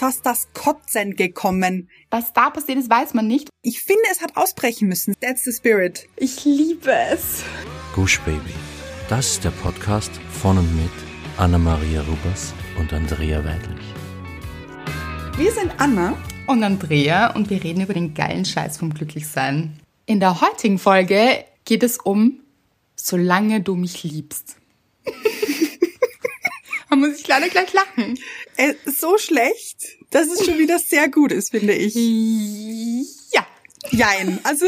fast das Kotzen gekommen. Was da passiert ist, weiß man nicht. Ich finde, es hat ausbrechen müssen. That's the spirit. Ich liebe es. Gush Baby. Das ist der Podcast von und mit Anna-Maria Rubers und Andrea Weidlich. Wir sind Anna und Andrea und wir reden über den geilen Scheiß vom Glücklichsein. In der heutigen Folge geht es um Solange du mich liebst. da muss ich leider gleich lachen. Äh, so schlecht, dass es schon wieder sehr gut ist, finde ich. Ja. Jein. Also,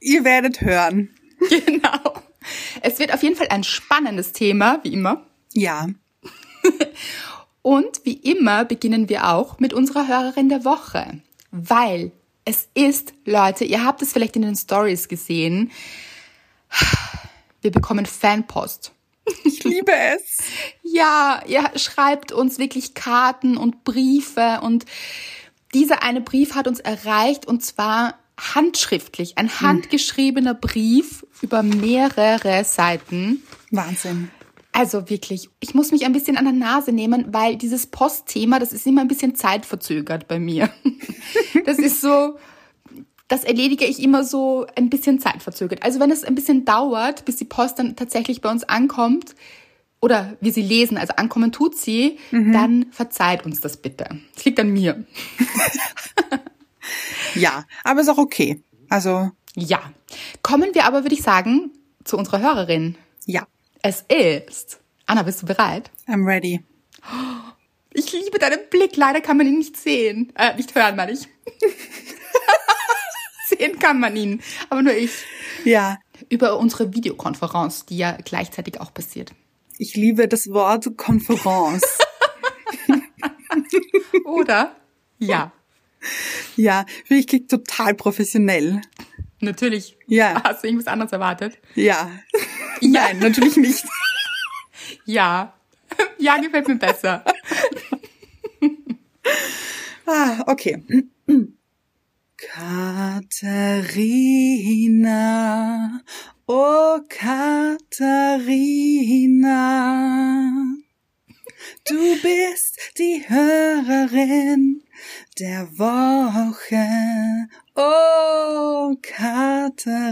ihr werdet hören. Genau. Es wird auf jeden Fall ein spannendes Thema, wie immer. Ja. Und wie immer beginnen wir auch mit unserer Hörerin der Woche. Weil es ist, Leute, ihr habt es vielleicht in den Stories gesehen, wir bekommen Fanpost. Ich liebe es. ja, ihr schreibt uns wirklich Karten und Briefe und dieser eine Brief hat uns erreicht und zwar handschriftlich, ein hm. handgeschriebener Brief über mehrere Seiten. Wahnsinn. Also wirklich, ich muss mich ein bisschen an der Nase nehmen, weil dieses Postthema, das ist immer ein bisschen zeitverzögert bei mir. Das ist so, das erledige ich immer so ein bisschen zeitverzögert. Also wenn es ein bisschen dauert, bis die Post dann tatsächlich bei uns ankommt oder wir sie lesen, also ankommen tut sie, mhm. dann verzeiht uns das bitte. Es liegt an mir. ja, aber ist auch okay. Also. Ja. Kommen wir aber, würde ich sagen, zu unserer Hörerin. Ja. Es ist. Anna, bist du bereit? I'm ready. Ich liebe deinen Blick. Leider kann man ihn nicht sehen. Äh, nicht hören, meine ich. sehen kann man ihn. Aber nur ich. Ja. Über unsere Videokonferenz, die ja gleichzeitig auch passiert. Ich liebe das Wort Konferenz. Oder? Ja. Ja, ich klingt total professionell. Natürlich. Ja. Hast du irgendwas anderes erwartet? Ja. Nein, natürlich nicht. Ja. Ja, gefällt mir besser. ah, okay. Katharina, oh Katharina, du bist die Hörerin der Woche, oh Katharina.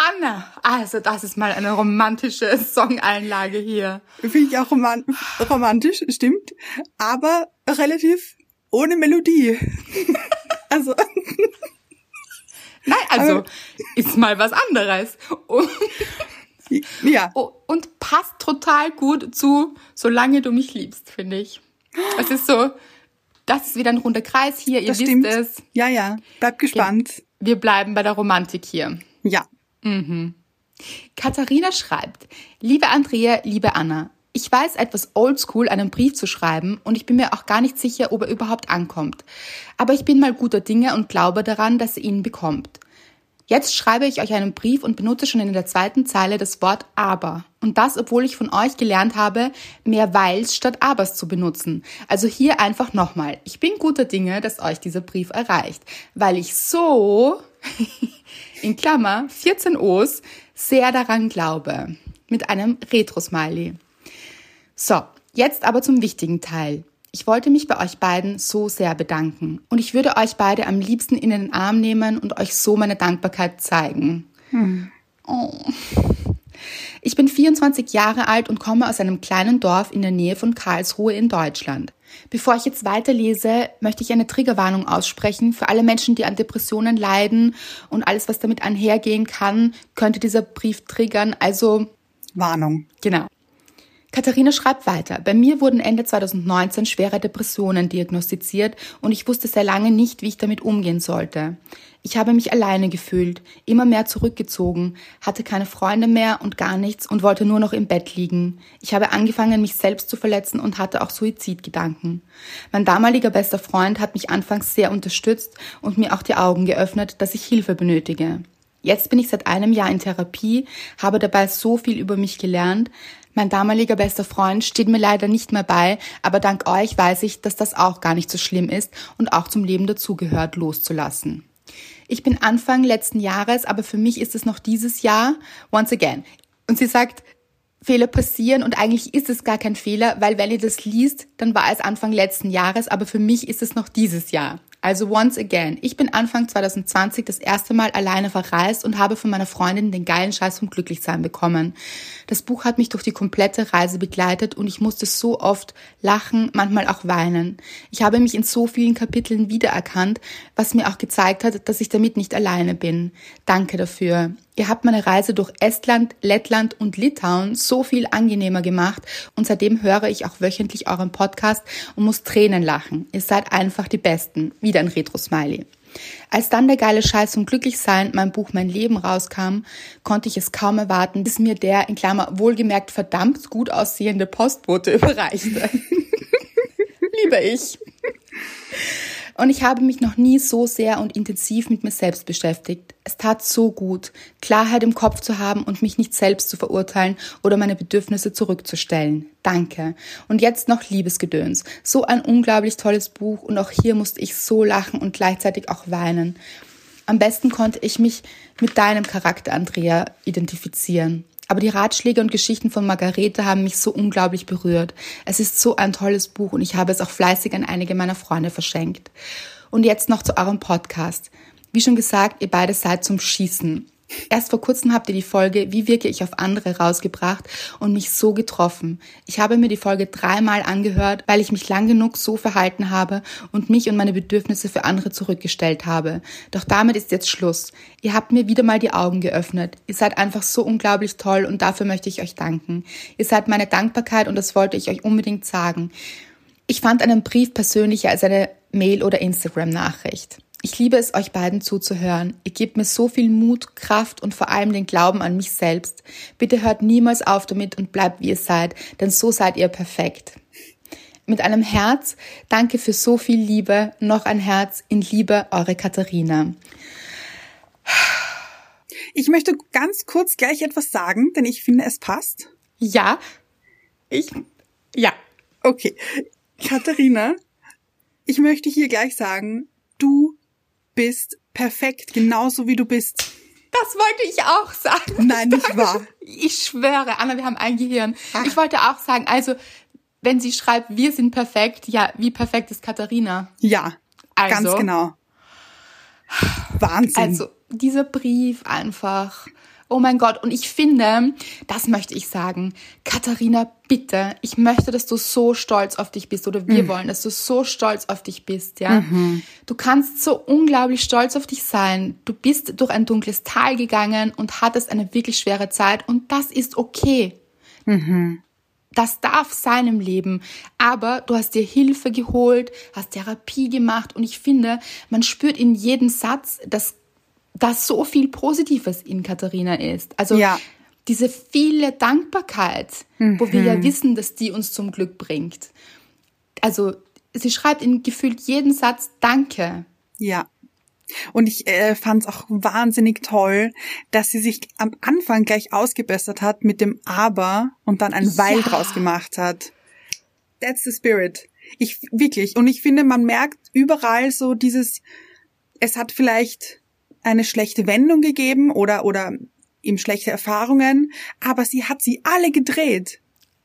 Anna, also das ist mal eine romantische Songeinlage hier. Finde ich auch roman romantisch, stimmt, aber relativ ohne Melodie. also. Nein, also aber, ist mal was anderes. ja. Und passt total gut zu Solange du mich liebst, finde ich. Es ist so, das ist wieder ein runder Kreis hier, ihr das wisst stimmt. es. Ja, ja, bleibt gespannt. Wir bleiben bei der Romantik hier. Ja. Mhm. Katharina schreibt, liebe Andrea, liebe Anna, ich weiß etwas oldschool, einen Brief zu schreiben und ich bin mir auch gar nicht sicher, ob er überhaupt ankommt. Aber ich bin mal guter Dinge und glaube daran, dass ihr ihn bekommt. Jetzt schreibe ich euch einen Brief und benutze schon in der zweiten Zeile das Wort aber. Und das, obwohl ich von euch gelernt habe, mehr weils statt abers zu benutzen. Also hier einfach nochmal. Ich bin guter Dinge, dass euch dieser Brief erreicht, weil ich so, in Klammer, 14 O's, sehr daran glaube. Mit einem Retro-Smiley. So, jetzt aber zum wichtigen Teil. Ich wollte mich bei euch beiden so sehr bedanken und ich würde euch beide am liebsten in den Arm nehmen und euch so meine Dankbarkeit zeigen. Hm. Oh. Ich bin 24 Jahre alt und komme aus einem kleinen Dorf in der Nähe von Karlsruhe in Deutschland. Bevor ich jetzt weiterlese, möchte ich eine Triggerwarnung aussprechen. Für alle Menschen, die an Depressionen leiden und alles, was damit einhergehen kann, könnte dieser Brief triggern. Also Warnung. Genau. Katharina schreibt weiter. Bei mir wurden Ende 2019 schwere Depressionen diagnostiziert und ich wusste sehr lange nicht, wie ich damit umgehen sollte. Ich habe mich alleine gefühlt, immer mehr zurückgezogen, hatte keine Freunde mehr und gar nichts und wollte nur noch im Bett liegen. Ich habe angefangen, mich selbst zu verletzen und hatte auch Suizidgedanken. Mein damaliger bester Freund hat mich anfangs sehr unterstützt und mir auch die Augen geöffnet, dass ich Hilfe benötige. Jetzt bin ich seit einem Jahr in Therapie, habe dabei so viel über mich gelernt, mein damaliger bester Freund steht mir leider nicht mehr bei, aber dank euch weiß ich, dass das auch gar nicht so schlimm ist und auch zum Leben dazugehört, loszulassen. Ich bin Anfang letzten Jahres, aber für mich ist es noch dieses Jahr, once again. Und sie sagt, Fehler passieren und eigentlich ist es gar kein Fehler, weil wenn ihr das liest, dann war es Anfang letzten Jahres, aber für mich ist es noch dieses Jahr. Also once again, ich bin Anfang 2020 das erste Mal alleine verreist und habe von meiner Freundin den geilen Scheiß vom Glücklichsein bekommen. Das Buch hat mich durch die komplette Reise begleitet und ich musste so oft lachen, manchmal auch weinen. Ich habe mich in so vielen Kapiteln wiedererkannt, was mir auch gezeigt hat, dass ich damit nicht alleine bin. Danke dafür. Ihr habt meine Reise durch Estland, Lettland und Litauen so viel angenehmer gemacht und seitdem höre ich auch wöchentlich euren Podcast und muss Tränen lachen. Ihr seid einfach die Besten. Wieder ein Retro-Smiley. Als dann der geile Scheiß zum Glücklichsein, mein Buch Mein Leben rauskam, konnte ich es kaum erwarten, bis mir der in Klammer wohlgemerkt verdammt gut aussehende Postbote überreichte. Liebe ich. Und ich habe mich noch nie so sehr und intensiv mit mir selbst beschäftigt. Es tat so gut, Klarheit im Kopf zu haben und mich nicht selbst zu verurteilen oder meine Bedürfnisse zurückzustellen. Danke. Und jetzt noch Liebesgedöns. So ein unglaublich tolles Buch und auch hier musste ich so lachen und gleichzeitig auch weinen. Am besten konnte ich mich mit deinem Charakter, Andrea, identifizieren. Aber die Ratschläge und Geschichten von Margarete haben mich so unglaublich berührt. Es ist so ein tolles Buch und ich habe es auch fleißig an einige meiner Freunde verschenkt. Und jetzt noch zu eurem Podcast. Wie schon gesagt, ihr beide seid zum Schießen. Erst vor kurzem habt ihr die Folge Wie wirke ich auf andere rausgebracht und mich so getroffen. Ich habe mir die Folge dreimal angehört, weil ich mich lang genug so verhalten habe und mich und meine Bedürfnisse für andere zurückgestellt habe. Doch damit ist jetzt Schluss. Ihr habt mir wieder mal die Augen geöffnet. Ihr seid einfach so unglaublich toll und dafür möchte ich euch danken. Ihr seid meine Dankbarkeit und das wollte ich euch unbedingt sagen. Ich fand einen Brief persönlicher als eine Mail- oder Instagram-Nachricht. Ich liebe es, euch beiden zuzuhören. Ihr gebt mir so viel Mut, Kraft und vor allem den Glauben an mich selbst. Bitte hört niemals auf damit und bleibt wie ihr seid, denn so seid ihr perfekt. Mit einem Herz, danke für so viel Liebe, noch ein Herz in Liebe, eure Katharina. Ich möchte ganz kurz gleich etwas sagen, denn ich finde, es passt. Ja, ich, ja. Okay. Katharina, ich möchte hier gleich sagen, du bist perfekt, genauso wie du bist. Das wollte ich auch sagen. Nein, nicht wahr. Ich schwöre, Anna, wir haben ein Gehirn. Ach. Ich wollte auch sagen, also, wenn sie schreibt, wir sind perfekt, ja, wie perfekt ist Katharina? Ja, also, ganz genau. Wahnsinn. Also, dieser Brief einfach. Oh mein Gott. Und ich finde, das möchte ich sagen. Katharina, bitte, ich möchte, dass du so stolz auf dich bist oder wir mhm. wollen, dass du so stolz auf dich bist, ja. Mhm. Du kannst so unglaublich stolz auf dich sein. Du bist durch ein dunkles Tal gegangen und hattest eine wirklich schwere Zeit und das ist okay. Mhm. Das darf sein im Leben. Aber du hast dir Hilfe geholt, hast Therapie gemacht und ich finde, man spürt in jedem Satz, dass dass so viel Positives in Katharina ist. Also ja. diese viele Dankbarkeit, mhm. wo wir ja mhm. wissen, dass die uns zum Glück bringt. Also sie schreibt in gefühlt jeden Satz Danke. Ja. Und ich äh, fand es auch wahnsinnig toll, dass sie sich am Anfang gleich ausgebessert hat mit dem Aber und dann ein ja. Weil draus gemacht hat. That's the spirit. Ich wirklich. Und ich finde, man merkt überall so dieses, es hat vielleicht eine schlechte Wendung gegeben oder, oder ihm schlechte Erfahrungen, aber sie hat sie alle gedreht.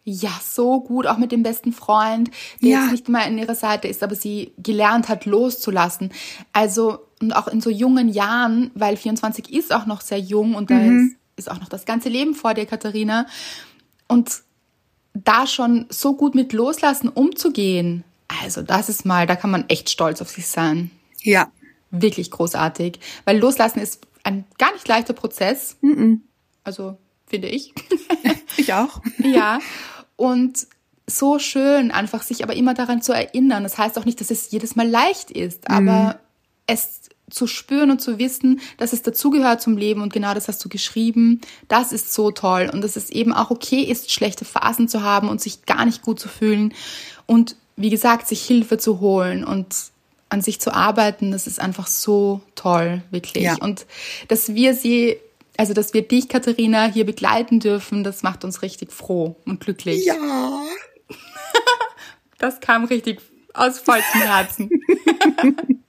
Ja, so gut, auch mit dem besten Freund, der ja. jetzt nicht mal in ihrer Seite ist, aber sie gelernt hat, loszulassen. Also, und auch in so jungen Jahren, weil 24 ist auch noch sehr jung und da mhm. ist, ist auch noch das ganze Leben vor dir, Katharina. Und da schon so gut mit Loslassen umzugehen, also das ist mal, da kann man echt stolz auf sich sein. Ja, wirklich großartig, weil Loslassen ist ein gar nicht leichter Prozess. Mm -mm. Also finde ich. ich auch. ja. Und so schön, einfach sich aber immer daran zu erinnern. Das heißt auch nicht, dass es jedes Mal leicht ist, aber mm. es zu spüren und zu wissen, dass es dazugehört zum Leben und genau das hast du geschrieben, das ist so toll und dass es eben auch okay ist, schlechte Phasen zu haben und sich gar nicht gut zu fühlen und wie gesagt, sich Hilfe zu holen und an sich zu arbeiten, das ist einfach so toll, wirklich. Ja. Und dass wir sie, also dass wir dich, Katharina, hier begleiten dürfen, das macht uns richtig froh und glücklich. Ja. das kam richtig aus vollstem Herzen.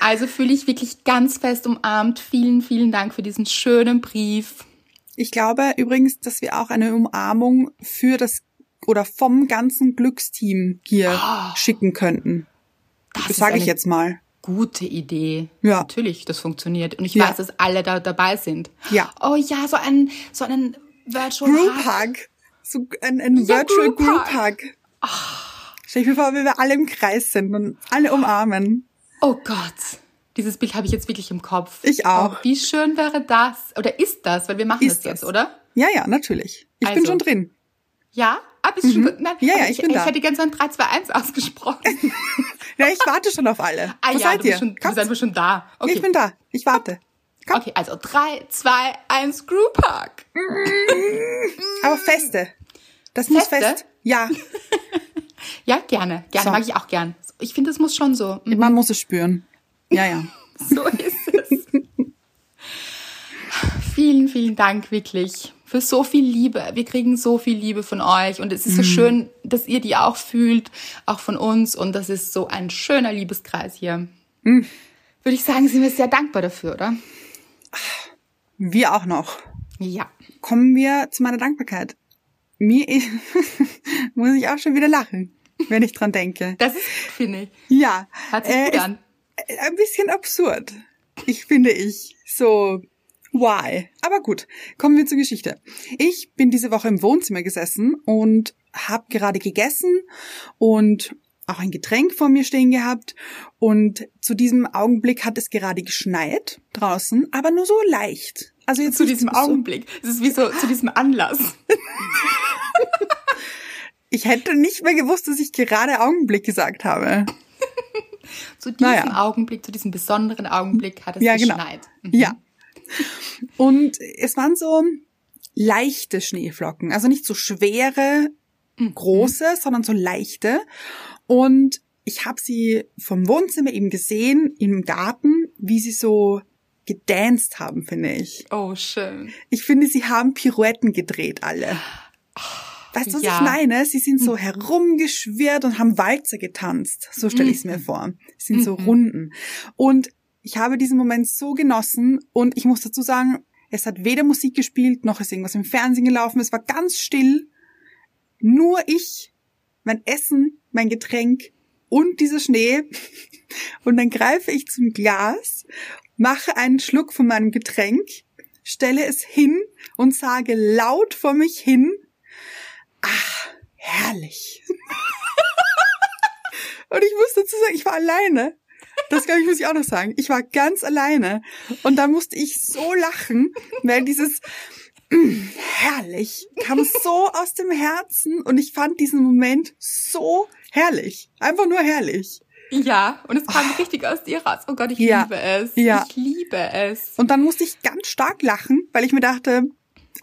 also fühle ich wirklich ganz fest umarmt. Vielen, vielen Dank für diesen schönen Brief. Ich glaube übrigens, dass wir auch eine Umarmung für das oder vom ganzen Glücksteam hier Ah, schicken könnten. Das, sage ich jetzt mal. Gute Idee. Ja. Natürlich, das funktioniert. Und ich Ja. weiß, dass alle da dabei sind. Ja. Oh ja, so ein, so einen Virtual Group Hug. So ein, ein Ja, Virtual Group Group Hug. Hug. Stell ich mir vor, wie wir alle im Kreis sind und alle umarmen. Oh Gott. Dieses Bild habe ich jetzt wirklich im Kopf. Ich auch. Oh, wie schön wäre das? Oder ist das? Weil wir machen Ist das jetzt, das. oder? Ja, ja, natürlich. Ich bin Also. schon drin. Ja? Bist du schon, nein, Ja, ja, aber ich bin ich da. hätte ganz an 3, 2, 1 ausgesprochen. Ja, ich warte schon auf alle. Ah Wo ja, seid ihr? schon, Kommt. bist einfach schon da. Okay. Ich bin da. Ich warte. komm. okay, also 3, 2, 1, Group Hug. Aber feste. Das muss Feste? fest. Ja, Ja, gerne. Gerne, So. mag ich auch gern. Ich finde, das muss schon so. Mhm. man muss es spüren. Ja, ja. So ist es. vielen, vielen Dank wirklich für so viel Liebe. Wir kriegen so viel Liebe von euch und es ist so schön, dass ihr die auch fühlt, auch von uns und das ist so ein schöner Liebeskreis hier. Würde ich sagen, sind wir sehr dankbar dafür, oder? Wir auch noch. Ja. Kommen wir zu meiner Dankbarkeit. Mir muss ich auch schon wieder lachen, wenn ich dran denke. Das ist finde ich. Ja. Hört sich äh, gut an. Ein bisschen absurd. Ich finde ich. So, why? Aber gut, kommen wir zur Geschichte. Ich bin diese Woche im Wohnzimmer gesessen und habe gerade gegessen und auch ein Getränk vor mir stehen gehabt. Und zu diesem Augenblick hat es gerade geschneit draußen, aber nur so leicht. Also jetzt Zu diesem so, Augenblick. Es ist wie so zu diesem Anlass. Ich hätte nicht mehr gewusst, dass ich gerade Augenblick gesagt habe. Zu diesem Naja. Augenblick, zu diesem besonderen Augenblick hat es Ja, genau. geschneit. Mhm. Ja. Und es waren so leichte Schneeflocken, also nicht so schwere, große, sondern so leichte. Und ich habe sie vom Wohnzimmer eben gesehen im Garten, wie sie so gedanced haben, finde ich. Oh, schön. Ich finde, sie haben Pirouetten gedreht alle. Weißt du, was Ja. ich meine? Sie sind so herumgeschwirrt und haben Walzer getanzt. So stelle ich es mir vor. Es sind so Runden. Und ich habe diesen Moment so genossen und ich muss dazu sagen, es hat weder Musik gespielt, noch ist irgendwas im Fernsehen gelaufen. Es war ganz still. Nur ich, mein Essen, mein Getränk und dieser Schnee. Und dann greife ich zum Glas, mache einen Schluck von meinem Getränk, stelle es hin und sage laut vor mich hin, ach, herrlich. und ich muss dazu sagen, ich war alleine. Das glaube ich, muss ich auch noch sagen. Ich war ganz alleine. Und da musste ich so lachen, weil dieses herrlich kam so aus dem Herzen und ich fand diesen Moment so herrlich. Einfach nur herrlich. Ja, und es kam richtig aus dir raus. Oh Gott, ich Ja. liebe es. Ja. Ich liebe es. Und dann musste ich ganz stark lachen, weil ich mir dachte,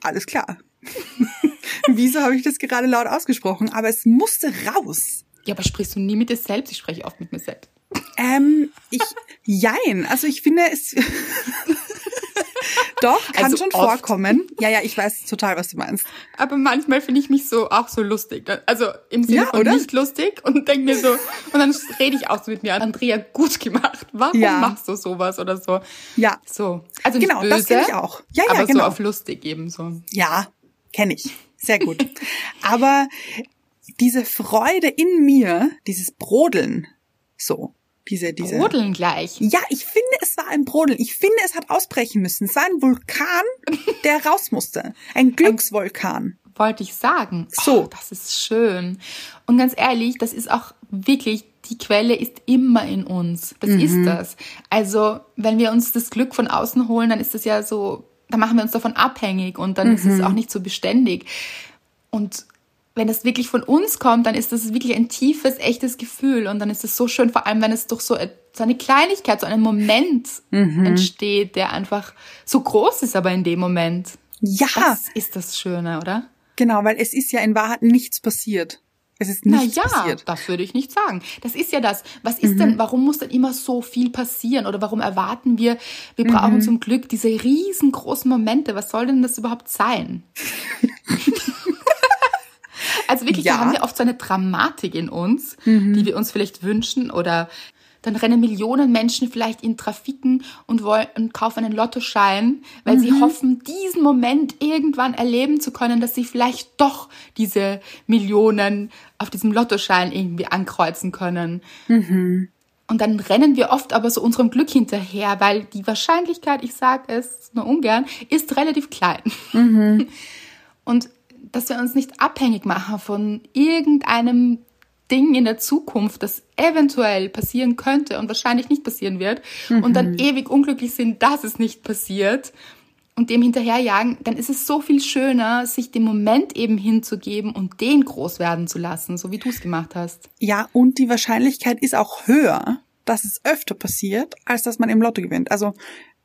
alles klar. Wieso habe ich das gerade laut ausgesprochen? Aber es musste raus. Ja, aber sprichst du nie mit dir selbst? Ich spreche oft mit mir selbst. Ähm, ich, jein. Also ich finde es, doch, kann Also schon oft. vorkommen. Ja, ja, ich weiß total, was du meinst. Aber manchmal finde ich mich so auch so lustig. Also im Sinne Ja, von oder? nicht lustig und denke mir so, und dann rede ich auch so mit mir. Andrea, gut gemacht. Warum Ja. machst du sowas oder so? Ja, So. Also Genau, böse, das kenn ich auch. Ja, ja, aber genau. so auf lustig eben so. ja, kenne ich. Sehr gut. Aber diese Freude in mir, dieses Brodeln, so, diese, diese. Brodeln gleich. Ja, ich finde, es war ein Brodeln. Ich finde, es hat ausbrechen müssen. Es war ein Vulkan, der raus musste. Ein Glücksvulkan. wollte ich sagen. So. Oh, das ist schön. Und ganz ehrlich, das ist auch wirklich, die Quelle ist immer in uns. Das Mhm. ist das. Also, wenn wir uns das Glück von außen holen, dann ist das ja so, dann machen wir uns davon abhängig und dann ist Mhm. es auch nicht so beständig. Und wenn das wirklich von uns kommt, dann ist das wirklich ein tiefes, echtes Gefühl und dann ist es so schön, vor allem wenn es durch so, so eine Kleinigkeit, so einen Moment Mhm. entsteht, der einfach so groß ist, aber in dem Moment. Ja, Das ist das Schöne, oder? genau, weil es ist ja in Wahrheit nichts passiert. Es ist Na nichts ja, passiert. das würde ich nicht sagen. Das ist ja das. Was ist denn, warum muss denn immer so viel passieren? Oder warum erwarten wir, wir brauchen zum Glück diese riesengroßen Momente? Was soll denn das überhaupt sein? also wirklich, Ja. da haben wir oft so eine Dramatik in uns, die wir uns vielleicht wünschen oder dann rennen Millionen Menschen vielleicht in Trafiken und wollen und kaufen einen Lottoschein, weil mhm. sie hoffen, diesen Moment irgendwann erleben zu können, dass sie vielleicht doch diese Millionen auf diesem Lottoschein irgendwie ankreuzen können. Mhm. Und dann rennen wir oft aber so unserem Glück hinterher, weil die Wahrscheinlichkeit, ich sage es nur ungern, ist relativ klein. Mhm. Und dass wir uns nicht abhängig machen von irgendeinem Ding in der Zukunft, das eventuell passieren könnte und wahrscheinlich nicht passieren wird mhm. und dann mhm. ewig unglücklich sind, dass es nicht passiert und dem hinterherjagen, dann ist es so viel schöner, sich dem Moment eben hinzugeben und den groß werden zu lassen, so wie du es gemacht hast. Ja, und die Wahrscheinlichkeit ist auch höher, dass es öfter passiert, als dass man im Lotto gewinnt. Also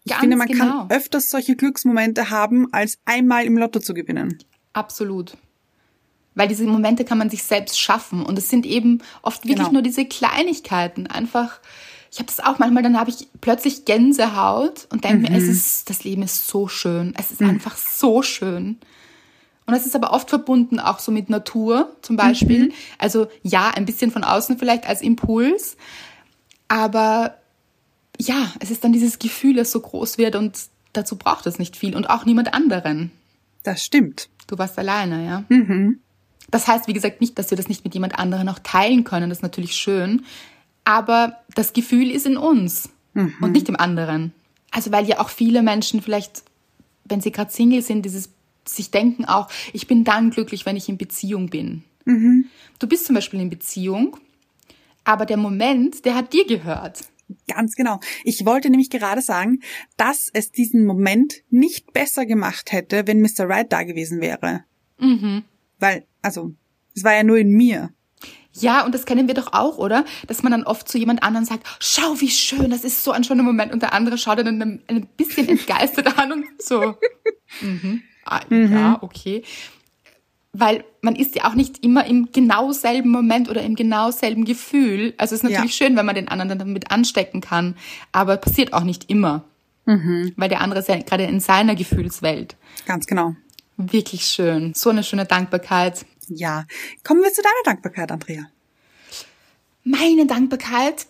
ich Ganz finde, man genau. kann öfters solche Glücksmomente haben, als einmal im Lotto zu gewinnen. Absolut. Weil diese Momente kann man sich selbst schaffen. Und es sind eben oft wirklich genau. nur diese Kleinigkeiten. Einfach, ich habe das auch manchmal, dann habe ich plötzlich Gänsehaut und denke mhm. mir, es ist, das Leben ist so schön. Es ist mhm. einfach so schön. Und es ist aber oft verbunden auch so mit Natur zum Beispiel. Mhm. Also ja, ein bisschen von außen vielleicht als Impuls. Aber ja, es ist dann dieses Gefühl, das so groß wird und dazu braucht es nicht viel und auch niemand anderen. Das stimmt. Du warst alleine, ja? Mhm. Das heißt, wie gesagt, nicht, dass wir das nicht mit jemand anderem auch teilen können. Das ist natürlich schön. Aber das Gefühl ist in uns mhm. und nicht im anderen. Also, weil ja auch viele Menschen vielleicht, wenn sie gerade Single sind, dieses sich denken auch, ich bin dann glücklich, wenn ich in Beziehung bin. Mhm. Du bist zum Beispiel in Beziehung, aber der Moment, der hat dir gehört. Ganz genau. Ich wollte nämlich gerade sagen, dass es diesen Moment nicht besser gemacht hätte, wenn Mr. Right da gewesen wäre. Mhm. Weil, also, es war ja nur in mir. Ja, und das kennen wir doch auch, oder? Dass man dann oft zu jemand anderem sagt, schau, wie schön, das ist so ein schöner Moment. Und der andere schaut dann ein, ein bisschen entgeistert an und so, mhm. Ah, mhm. ja, okay. Weil man ist ja auch nicht immer im genau selben Moment oder im genau selben Gefühl. Also es ist natürlich ja. schön, wenn man den anderen dann damit anstecken kann, aber passiert auch nicht immer. Mhm. Weil der andere ist ja gerade in seiner Gefühlswelt. Ganz genau. Wirklich schön. So eine schöne Dankbarkeit. Ja. Kommen wir zu deiner Dankbarkeit, Andrea. Meine Dankbarkeit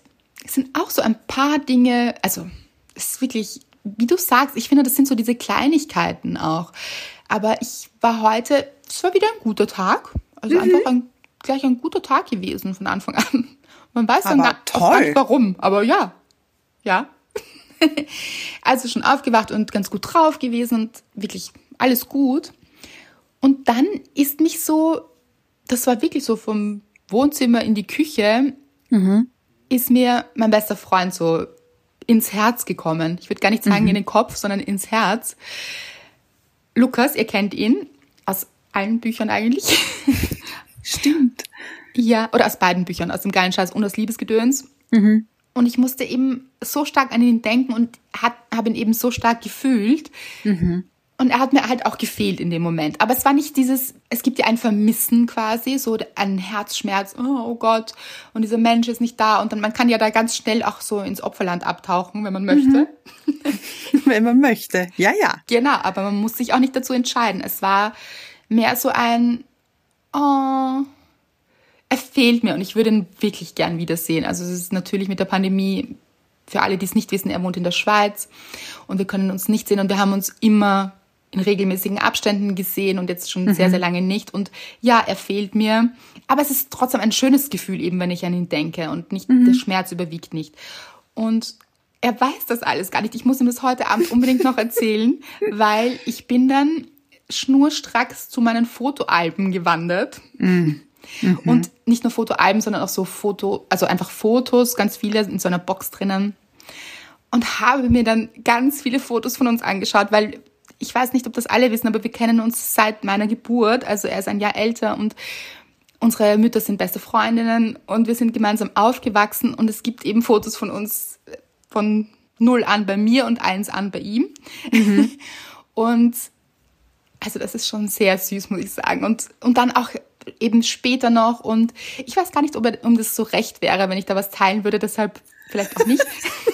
sind auch so ein paar Dinge, also es ist wirklich, wie du sagst, ich finde, das sind so diese Kleinigkeiten auch. Aber ich war heute, es war wieder ein guter Tag. Also mhm. einfach ein, gleich ein guter Tag gewesen von Anfang an. Man weiß dann gar, gar nicht warum, aber ja. Ja. also schon aufgewacht und ganz gut drauf gewesen und wirklich alles gut. Und dann ist mich so, das war wirklich so vom Wohnzimmer in die Küche, mhm. ist mir mein bester Freund so ins Herz gekommen. Ich würde gar nicht sagen mhm. in den Kopf, sondern ins Herz. Lukas, ihr kennt ihn aus allen Büchern eigentlich. Stimmt. Ja, oder aus beiden Büchern, aus dem geilen Scheiß und aus Liebesgedöns. Mhm. Und ich musste eben so stark an ihn denken und habe ihn eben so stark gefühlt. Mhm. Und er hat mir halt auch gefehlt in dem Moment. Aber es war nicht dieses, es gibt ja ein Vermissen quasi, so ein Herzschmerz, oh, oh, Gott, und dieser Mensch ist nicht da. Und dann, man kann ja da ganz schnell auch so ins Opferland abtauchen, wenn man möchte. Mhm. wenn man möchte, ja, ja. Genau, aber man muss sich auch nicht dazu entscheiden. Es war mehr so ein, oh, er fehlt mir und ich würde ihn wirklich gern wiedersehen. Also es ist natürlich mit der Pandemie, für alle, die es nicht wissen, er wohnt in der Schweiz und wir können uns nicht sehen und wir haben uns immer in regelmäßigen Abständen gesehen und jetzt schon mhm. sehr, sehr lange nicht. Und ja, er fehlt mir. Aber es ist trotzdem ein schönes Gefühl, eben wenn ich an ihn denke und nicht, mhm. der Schmerz überwiegt nicht. Und er weiß das alles gar nicht. Ich muss ihm das heute Abend unbedingt noch erzählen, weil ich bin dann schnurstracks zu meinen Fotoalben gewandert. Mhm. Mhm. Und nicht nur Fotoalben, sondern auch so Foto, also einfach Fotos, ganz viele in so einer Box drinnen. Und habe mir dann ganz viele Fotos von uns angeschaut, weil ich weiß nicht, ob das alle wissen, aber wir kennen uns seit meiner Geburt. Also er ist ein Jahr älter und unsere Mütter sind beste Freundinnen und wir sind gemeinsam aufgewachsen und es gibt eben Fotos von uns von null an bei mir und eins an bei ihm. Mhm. und also das ist schon sehr süß, muss ich sagen. Und, und dann auch eben später noch und ich weiß gar nicht, ob, er, um das so recht wäre, wenn ich da was teilen würde, deshalb vielleicht auch nicht.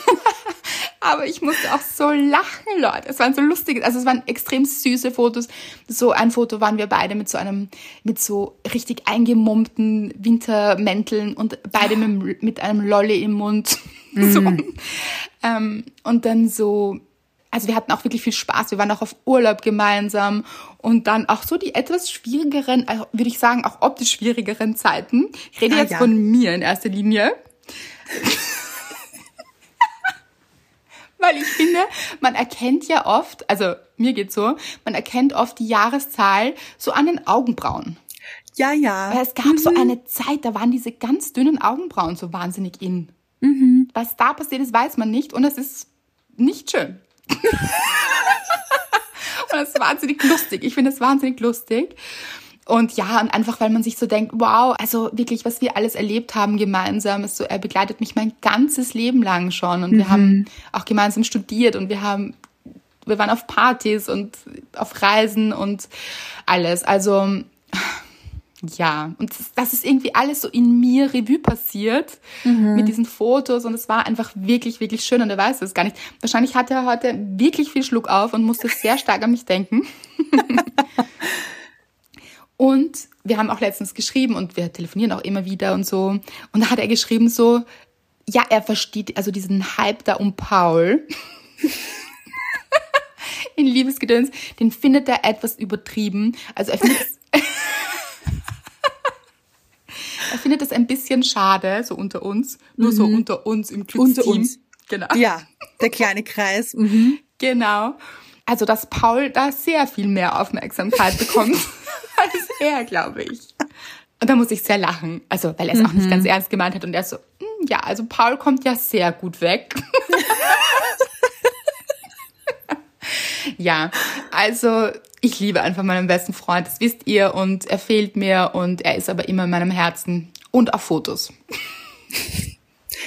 Aber ich musste auch so lachen, Leute. Es waren so lustige, also es waren extrem süße Fotos. So ein Foto waren wir beide mit so einem, mit so richtig eingemummten Wintermänteln und beide mit, mit einem Lolli im Mund. so. Ähm, und dann so, also wir hatten auch wirklich viel Spaß. Wir waren auch auf Urlaub gemeinsam und dann auch so die etwas schwierigeren, äh, würde ich sagen, auch optisch schwierigeren Zeiten. Ich rede Ah, jetzt ja. von mir in erster Linie. Weil ich finde, man erkennt ja oft, also mir geht's so, man erkennt oft die Jahreszahl so an den Augenbrauen. Ja, ja. Weil es gab so eine Zeit, da waren diese ganz dünnen Augenbrauen so wahnsinnig in. Was da passiert ist, weiß man nicht und es ist nicht schön. und es ist wahnsinnig lustig. Ich finde es wahnsinnig lustig. Und ja, und einfach, weil man sich so denkt, wow, also wirklich, was wir alles erlebt haben gemeinsam, ist so, er begleitet mich mein ganzes Leben lang schon. Und wir haben auch gemeinsam studiert und wir haben, wir waren auf Partys und auf Reisen und alles. Also, ja, und das- das ist irgendwie alles so in mir Revue passiert mit diesen Fotos und es war einfach wirklich, wirklich schön und er weiß es gar nicht. Wahrscheinlich hat er heute wirklich viel Schluck auf und musste sehr stark an mich denken. und wir haben auch letztens geschrieben und wir telefonieren auch immer wieder und so. Und da hat er geschrieben so, ja, er versteht also diesen Hype da um Paul in Liebesgedöns, den findet er etwas übertrieben. Also er findet Er findet es ein bisschen schade, so unter uns. Nur so unter uns im Glücksteam. Unter uns. Genau. Ja, der kleine Kreis. Mhm. Genau. Also, dass Paul da sehr viel mehr Aufmerksamkeit bekommt er, glaube ich. Und da muss ich sehr lachen. Also, weil er es auch nicht ganz ernst gemeint hat und er so, "Hm, ja, also Paul kommt ja sehr gut weg. ja, also ich liebe einfach meinen besten Freund, das wisst ihr, und er fehlt mir und er ist aber immer in meinem Herzen und auf Fotos.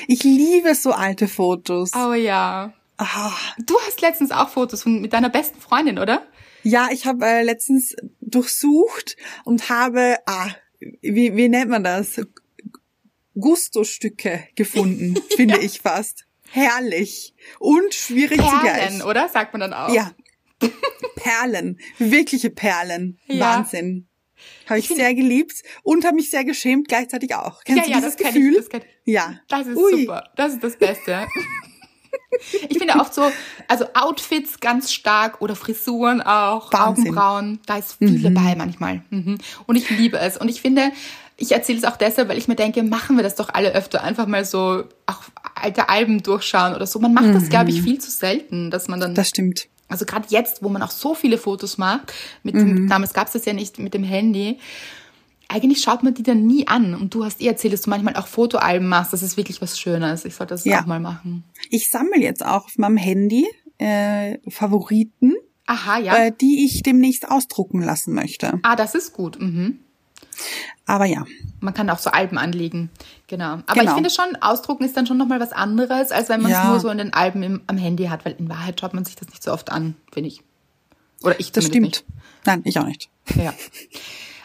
Ich liebe so alte Fotos. Oh ja. Ah, Du hast letztens auch Fotos von, mit deiner besten Freundin, oder? Ja, ich habe äh, letztens durchsucht und habe, ah, wie, wie nennt man das? Gusto-Stücke gefunden, finde ich fast. Herrlich und schwierig Perlen, zugleich. oder? Sagt man dann auch. Ja. Perlen, wirkliche Perlen. Ja. Wahnsinn. Habe ich sehr geliebt und habe mich sehr geschämt gleichzeitig auch. Kennst ja, ja, du dieses das Gefühl? ich. Das, ja. das ist Ui. super. Das ist das Beste. Ich finde auch so, also Outfits ganz stark oder Frisuren auch, Wahnsinn. Augenbrauen, da ist viel dabei manchmal. Mhm. Und ich liebe es. Und ich finde, ich erzähle es auch deshalb, weil ich mir denke, machen wir das doch alle öfter, einfach mal so auch alte Alben durchschauen oder so. Man macht das, glaube ich, viel zu selten, dass man dann Das stimmt. also gerade jetzt, wo man auch so viele Fotos macht, mit dem, damals gab es das ja nicht mit dem Handy, eigentlich schaut man die dann nie an. Und du hast eh erzählt, dass du manchmal auch Fotoalben machst. Das ist wirklich was Schönes. Ich sollte das Ja. auch mal machen. Ich sammle jetzt auch auf meinem Handy äh, Favoriten, Aha, ja. äh, die ich demnächst ausdrucken lassen möchte. ah, das ist gut. Mhm. Aber ja, Man kann auch so Alben anlegen. Genau. Aber Genau. ich finde schon, ausdrucken ist dann schon nochmal was anderes, als wenn man es Ja. nur so in den Alben im, am Handy hat, weil in Wahrheit schaut man sich das nicht so oft an, finde ich. Oder ich das stimmt. Nein, ich auch nicht. nicht. Ja.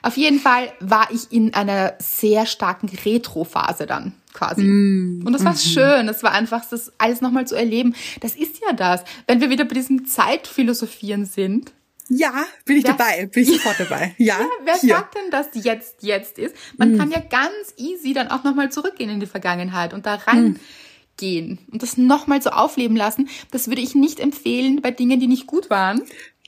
Auf jeden Fall war ich in einer sehr starken Retro-Phase dann quasi. Mm, Und das war mhm. schön. Das war einfach, das alles nochmal zu erleben. Das ist ja das. Wenn wir wieder bei diesem Zeitphilosophieren sind, Ja, bin ich Wer- dabei, bin ich sofort dabei. Ja, wer hier. sagt denn, dass jetzt jetzt ist? Man Mm. kann ja ganz easy dann auch nochmal zurückgehen in die Vergangenheit und da Mm. reingehen und das nochmal so aufleben lassen. Das würde ich nicht empfehlen bei Dingen, die nicht gut waren.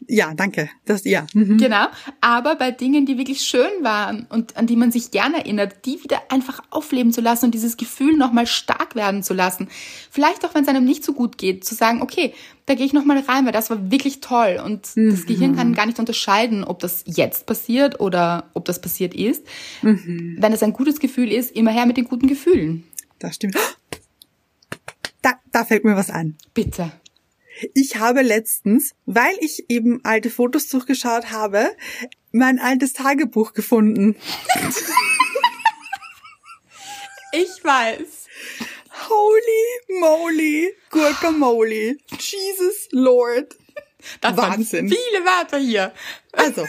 Ja, danke. Das, ja. Mhm. Genau. Aber bei Dingen, die wirklich schön waren und an die man sich gerne erinnert, die wieder einfach aufleben zu lassen und dieses Gefühl nochmal stark werden zu lassen. Vielleicht auch, wenn es einem nicht so gut geht, zu sagen, okay, da gehe ich nochmal rein, weil das war wirklich toll. Und das Gehirn kann gar nicht unterscheiden, ob das jetzt passiert oder ob das passiert ist. Wenn es ein gutes Gefühl ist, immer her mit den guten Gefühlen. Das stimmt. Da, da fällt mir was ein. Bitte. Ich habe letztens, weil ich eben alte Fotos durchgeschaut habe, mein altes Tagebuch gefunden. Ich weiß. Holy moly, Guacamole, Jesus Lord. Das Wahnsinn. waren viele Wörter hier. Also,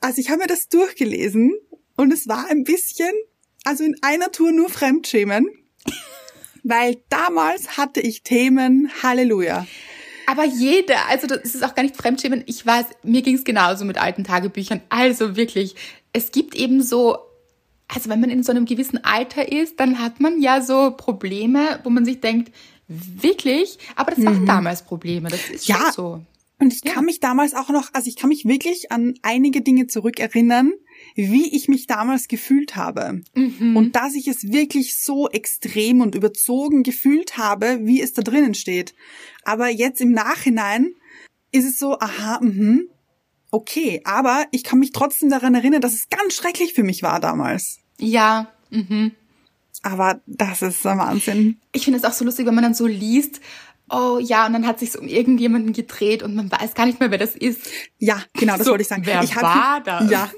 also ich habe mir das durchgelesen und es war ein bisschen, also in einer Tour nur Fremdschämen. Weil damals hatte ich Themen, Halleluja. Aber jeder, also das ist auch gar nicht Fremdschämen. Ich weiß, mir ging es genauso mit alten Tagebüchern. Also wirklich, es gibt eben so, also wenn man in so einem gewissen Alter ist, dann hat man ja so Probleme, wo man sich denkt, wirklich, aber das waren damals Probleme. Das ist Ja. schon so. Und ich Ja. kann mich damals auch noch, also ich kann mich wirklich an einige Dinge zurückerinnern, wie ich mich damals gefühlt habe. Und dass ich es wirklich so extrem und überzogen gefühlt habe, wie es da drinnen steht. Aber jetzt im Nachhinein ist es so, aha, mhm, okay. Aber ich kann mich trotzdem daran erinnern, dass es ganz schrecklich für mich war damals. Ja, mhm. Aber das ist der Wahnsinn. Ich finde es auch so lustig, wenn man dann so liest, oh ja, und dann hat sich um irgendjemanden gedreht und man weiß gar nicht mehr, wer das ist. Ja, genau, das So, wollte ich sagen. wer ich hab- war das? Ja,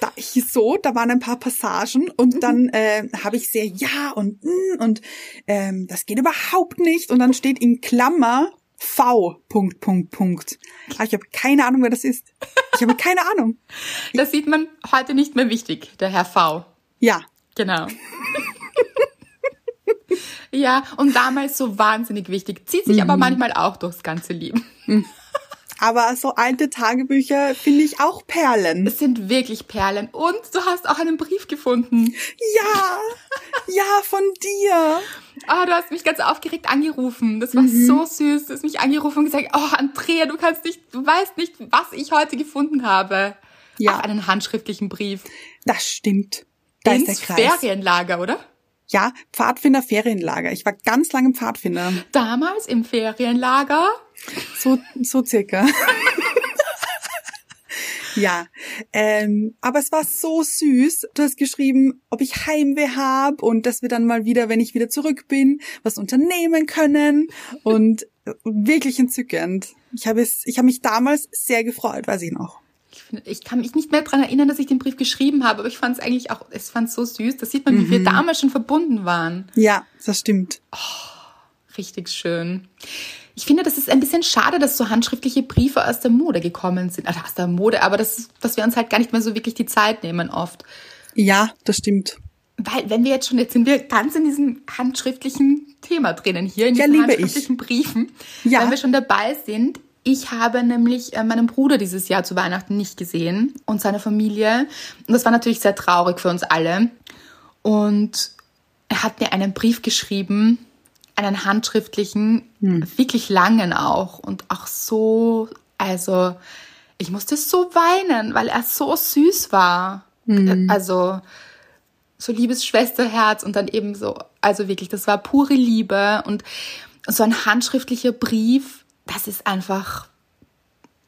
da so, da waren ein paar Passagen und dann äh, habe ich sehr ja und und ähm, das geht überhaupt nicht und dann steht in Klammer V Punkt Punkt Punkt. Aber ich habe keine Ahnung, wer das ist. Ich habe keine Ahnung. Das sieht man heute nicht mehr wichtig, der Herr V. Ja, Genau. ja, und damals so wahnsinnig wichtig. Zieht sich aber manchmal auch durchs ganze Leben. aber so alte Tagebücher finde ich auch Perlen. Es sind wirklich Perlen. Und du hast auch einen Brief gefunden. Ja, ja, von dir. Ah, du hast mich ganz aufgeregt angerufen. Das war so süß. Du hast mich angerufen und gesagt, oh, Andrea, du kannst nicht, du weißt nicht, was ich heute gefunden habe. Ja. Auch einen handschriftlichen Brief. Das stimmt. Da ist der Ins. Ferienlager, oder? Ja, Pfadfinder Ferienlager. Ich war ganz lange Pfadfinder. Damals im Ferienlager. So, so circa. ja, ähm, aber es war so süß. Du hast geschrieben, ob ich Heimweh hab und dass wir dann mal wieder, wenn ich wieder zurück bin, was unternehmen können und äh, wirklich entzückend. Ich habe es, ich habe mich damals sehr gefreut, weiß ich noch. Ich, ich kann mich nicht mehr dran erinnern, dass ich den Brief geschrieben habe, aber ich fand es eigentlich auch, es fand so süß. Das sieht man, wie wir damals schon verbunden waren. Ja, das stimmt. Richtig schön. Ich finde, das ist ein bisschen schade, dass so handschriftliche Briefe aus der Mode gekommen sind. Also aus der Mode, aber das, dass wir uns halt gar nicht mehr so wirklich die Zeit nehmen oft. Ja, das stimmt. Weil, wenn wir jetzt schon, jetzt sind wir ganz in diesem handschriftlichen Thema drinnen hier, in Ja, diesen ich. handschriftlichen Briefen. Ja. Wenn wir schon dabei sind, ich habe nämlich äh, meinen Bruder dieses Jahr zu Weihnachten nicht gesehen und seine Familie. Und das war natürlich sehr traurig für uns alle. Und er hat mir einen Brief geschrieben, einen handschriftlichen, wirklich langen auch. Und auch so, also ich musste so weinen, weil er so süß war. Also so liebes Schwesterherz und dann eben so, also wirklich, das war pure Liebe und so ein handschriftlicher Brief, das ist einfach,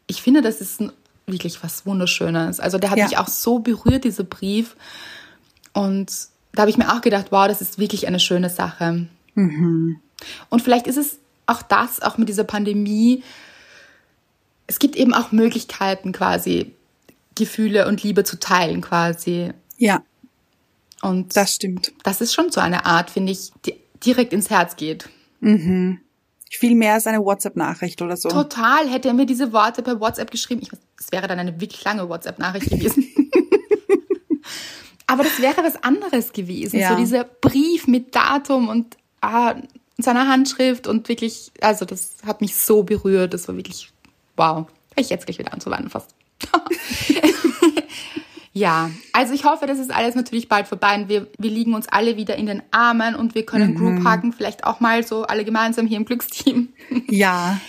ich finde, das ist ein, wirklich was Wunderschönes. Also der hat Ja. mich auch so berührt, dieser Brief. Und da habe ich mir auch gedacht, wow, das ist wirklich eine schöne Sache. Und vielleicht ist es auch das, auch mit dieser Pandemie, es gibt eben auch Möglichkeiten quasi, Gefühle und Liebe zu teilen quasi. Ja, Und das stimmt. das ist schon so eine Art, finde ich, die direkt ins Herz geht. Viel mehr als eine WhatsApp-Nachricht oder so. Total. Hätte er mir diese Worte per WhatsApp geschrieben, ich, es wäre dann eine wirklich lange WhatsApp-Nachricht gewesen. Aber das wäre was anderes gewesen. Ja. So dieser Brief mit Datum und ah, seiner Handschrift und wirklich, also das hat mich so berührt. Das war wirklich, wow. Ich jetzt gleich wieder anzuweinen fast. Ja, also ich hoffe, das ist alles natürlich bald vorbei und wir, wir liegen uns alle wieder in den Armen und wir können Group hacken, vielleicht auch mal so alle gemeinsam hier im Glücksteam. Ja,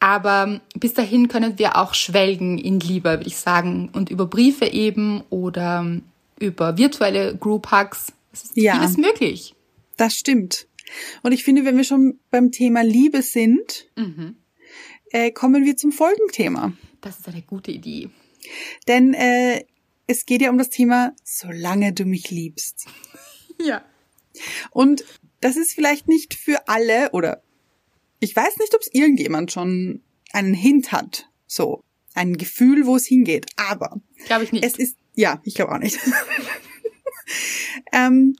Aber bis dahin können wir auch schwelgen in Liebe, würde ich sagen. Und über Briefe eben oder über virtuelle Group Hugs. Es ist Ja. vieles möglich. Das stimmt. Und ich finde, wenn wir schon beim Thema Liebe sind, äh, kommen wir zum Folgenthema. Das ist eine gute Idee. Denn äh, es geht ja um das Thema, solange du mich liebst. Ja. Und das ist vielleicht nicht für alle oder ich weiß nicht, ob es irgendjemand schon einen Hint hat. So, ein Gefühl, wo es hingeht. Aber Glaube ich nicht. es ist, ja, ich glaube auch nicht. ähm,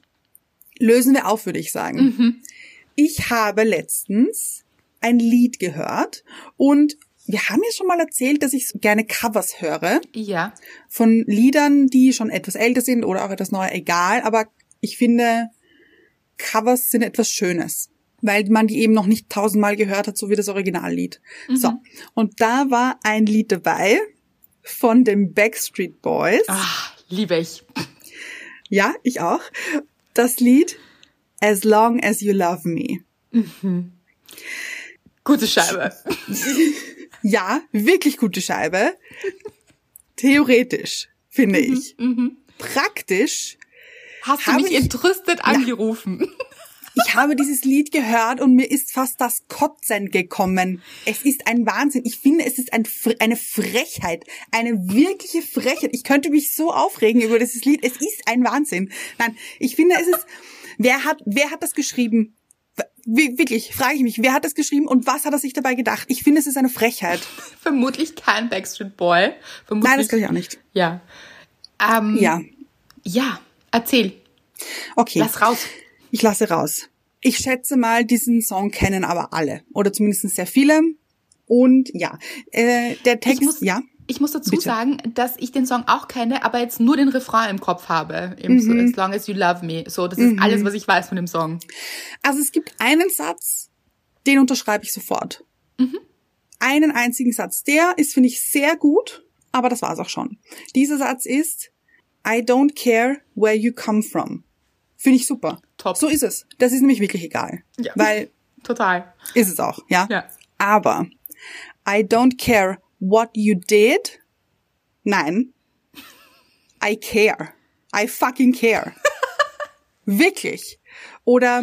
lösen wir auf, würde ich sagen. Ich habe letztens ein Lied gehört und wir haben ja schon mal erzählt, dass ich gerne Covers höre ja. von Liedern, die schon etwas älter sind oder auch etwas neuer, egal. Aber ich finde, Covers sind etwas Schönes. weil man die eben noch nicht tausendmal gehört hat, so wie das Originallied. So. Und da war ein Lied dabei von den Backstreet Boys. Ah, liebe ich. Ja, ich auch. Das Lied As Long as You Love Me. Gute Scheibe. Ja, wirklich gute Scheibe. Theoretisch, finde ich. Praktisch. Hast du mich ich- entrüstet angerufen? Ich habe dieses Lied gehört und mir ist fast das Kotzen gekommen. Es ist ein Wahnsinn. Ich finde, es ist ein, eine Frechheit. Eine wirkliche Frechheit. Ich könnte mich so aufregen über dieses Lied. Es ist ein Wahnsinn. Nein, ich finde, es ist, wer hat, wer hat das geschrieben? Wirklich, frage ich mich, wer hat das geschrieben und was hat er sich dabei gedacht? Ich finde, es ist eine Frechheit. Vermutlich kein Backstreet Boy. Vermutlich, Nein, das glaube ich auch nicht. Ja. Ähm, Ja, Ja, erzähl. okay. Lass raus. Ich lasse raus. Ich schätze mal, diesen Song kennen aber alle. Oder zumindest sehr viele. Und ja, äh, der Text, muss- ja. Ich muss dazu Bitte. sagen, dass ich den Song auch kenne, aber jetzt nur den Refrain im Kopf habe. Eben so, Mhm. as long as you love me. So, das ist alles, was ich weiß von dem Song. Also es gibt einen Satz, den unterschreibe ich sofort. Einen einzigen Satz. Der ist, finde ich, sehr gut, aber das war's auch schon. Dieser Satz ist, I don't care where you come from. Finde ich super. Top. So ist es. Das ist nämlich wirklich egal. Ja. Weil, Total. ist es auch, ja? Ja. Aber, I don't care what you did. Nein. I care. I fucking care. Wirklich. Oder,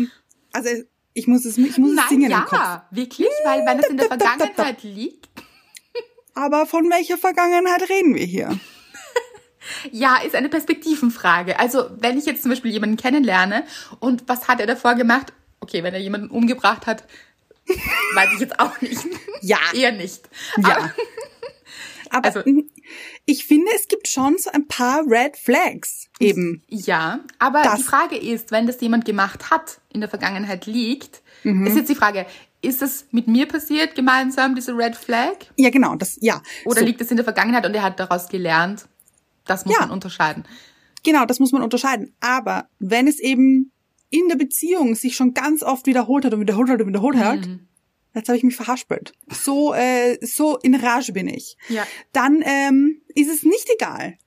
also, ich muss es, ich muss es Nein, singen im Kopf. ja, wirklich, weil wenn es in der Vergangenheit liegt, Aber von welcher Vergangenheit reden wir hier? ja, ist eine Perspektivenfrage. Also, wenn ich jetzt zum Beispiel jemanden kennenlerne und was hat er davor gemacht? Okay, wenn er jemanden umgebracht hat, weiß ich jetzt auch nicht. Ja. Eher nicht. Ja. Aber Also- ich finde, es gibt schon so ein paar Red Flags eben. Ja, aber Das- die Frage ist, wenn das jemand gemacht hat, in der Vergangenheit liegt, Mhm. ist jetzt die Frage, ist es mit mir passiert gemeinsam, diese Red Flag? Ja, genau, das, ja. Oder so, liegt es in der Vergangenheit und er hat daraus gelernt? Das muss Ja. man unterscheiden. Genau, das muss man unterscheiden. Aber wenn es eben in der Beziehung sich schon ganz oft wiederholt hat und wiederholt hat und wiederholt hat, Mhm. jetzt habe ich mich verhaspelt. So, äh, so in Rage bin ich. Ja. Dann ähm, ist es nicht egal.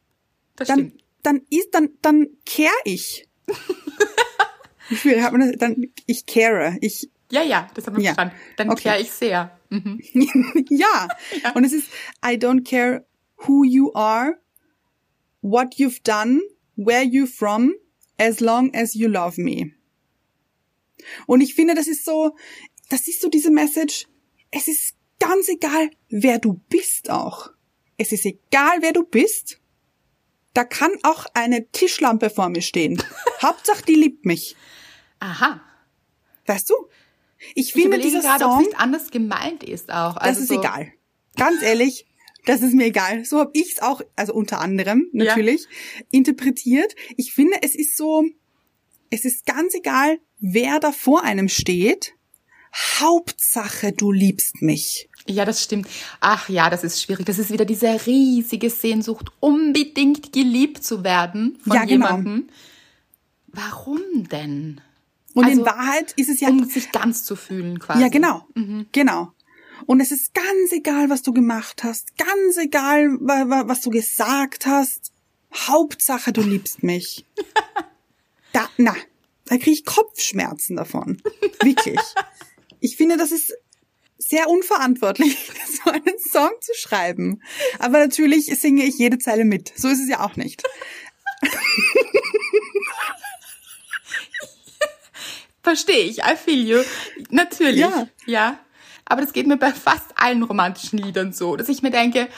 Das Dann, stimmt. dann ist, dann, dann care ich. Wie schwierig hat man das? Dann, ich care. Ich, Ja, ja, das haben wir Ja. verstanden. Dann Okay. kläre ich sehr. Mhm. ja. Und es ist, I don't care who you are, what you've done, where you're from, as long as you love me. Und ich finde, das ist so, das ist so diese Message, es ist ganz egal, wer du bist auch. Es ist egal, wer du bist. Da kann auch eine Tischlampe vor mir stehen. Hauptsache, die liebt mich. Aha. Weißt du? Ich Ich finde, dieser gerade, ob es Song, nicht anders gemeint ist auch. das Also ist so, egal. Ganz ehrlich, das ist mir egal. So habe ich es auch, also unter anderem Ja. natürlich, interpretiert. Ich finde, es ist so, es ist ganz egal, wer da vor einem steht. Hauptsache, du liebst mich. Ja, das stimmt. Ach ja, das ist schwierig. Das ist wieder diese riesige Sehnsucht, unbedingt geliebt zu werden von Ja, genau. jemandem. Warum denn? Und Also, in Wahrheit ist es ja, Um sich ganz zu fühlen quasi. ja genau, genau. Und es ist ganz egal, was du gemacht hast, ganz egal, wa- wa- was du gesagt hast. Hauptsache, du liebst mich. Da, na, da kriege ich Kopfschmerzen davon. Wirklich. Ich finde, das ist sehr unverantwortlich, so einen Song zu schreiben. Aber natürlich singe ich jede Zeile mit. So ist es ja auch nicht. Verstehe ich, I feel you. Natürlich. Ja. ja. Aber das geht mir bei fast allen romantischen Liedern so, dass ich mir denke,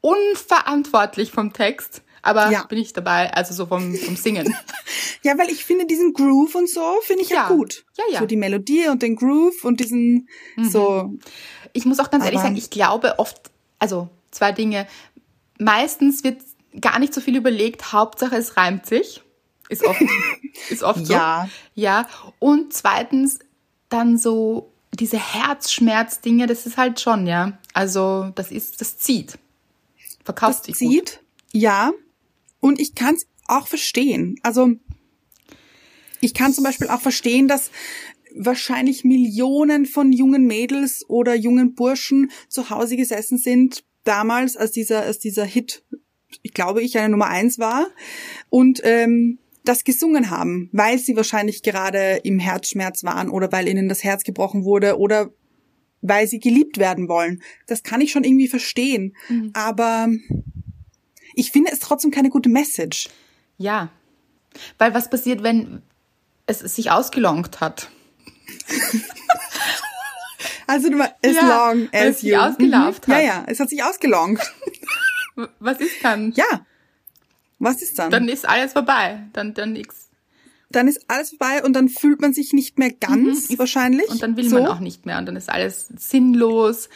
unverantwortlich vom Text, aber Ja. bin ich dabei, also so vom, vom Singen. Ja, weil ich finde diesen Groove und so finde ich ja, Ja. gut. Ja, ja. So die Melodie und den Groove und diesen so Ich muss auch ganz ehrlich Aber- sagen, ich glaube oft, also zwei Dinge. Meistens wird gar nicht so viel überlegt, Hauptsache es reimt sich. Ist oft, ist oft so. Ja. Ja. Und zweitens dann so diese Herzschmerzdinge, das ist halt schon, ja. Also das ist, das zieht. Verkaufst das dich gut. zieht. Ja. Und ich kann es auch verstehen. Also ich kann zum Beispiel auch verstehen, dass wahrscheinlich Millionen von jungen Mädels oder jungen Burschen zu Hause gesessen sind, damals, als dieser, als dieser Hit, ich glaube ich, eine Nummer eins war, und ähm, das gesungen haben, weil sie wahrscheinlich gerade im Herzschmerz waren oder weil ihnen das Herz gebrochen wurde oder weil sie geliebt werden wollen. Das kann ich schon irgendwie verstehen. Mhm. Aber ich finde es trotzdem keine gute Message. Ja. Weil was passiert, wenn es sich ausgelongt hat? also du as ja, long as you. ausgelauft mhm. hat. Ja, ja, es hat sich ausgelongt. was ist dann? Ja. Was ist dann? Dann ist alles vorbei. Dann, dann nix. Dann ist alles vorbei und dann fühlt man sich nicht mehr ganz mhm, wahrscheinlich. Und dann will so. man auch nicht mehr und dann ist alles sinnlos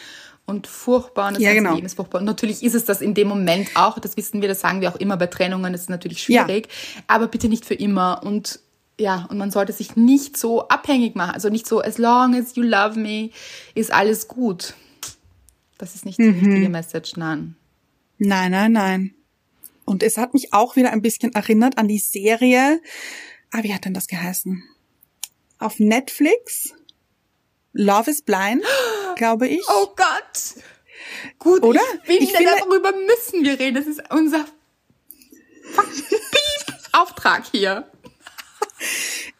und furchtbar und das ja, genau. Leben ist furchtbar. Und natürlich ist es das in dem Moment auch, das wissen wir, das sagen wir auch immer bei Trennungen, das ist natürlich schwierig, ja. aber bitte nicht für immer und ja, und man sollte sich nicht so abhängig machen, also nicht so as long as you love me ist alles gut. Das ist nicht die mhm. richtige Message, nein. Nein, nein, nein. Und es hat mich auch wieder ein bisschen erinnert an die Serie, ah, wie hat denn das geheißen? Auf Netflix? Love is Blind, glaube ich. Oh Gott. Gut, oder? Ich ich finde, darüber müssen wir reden. Das ist unser Auftrag hier.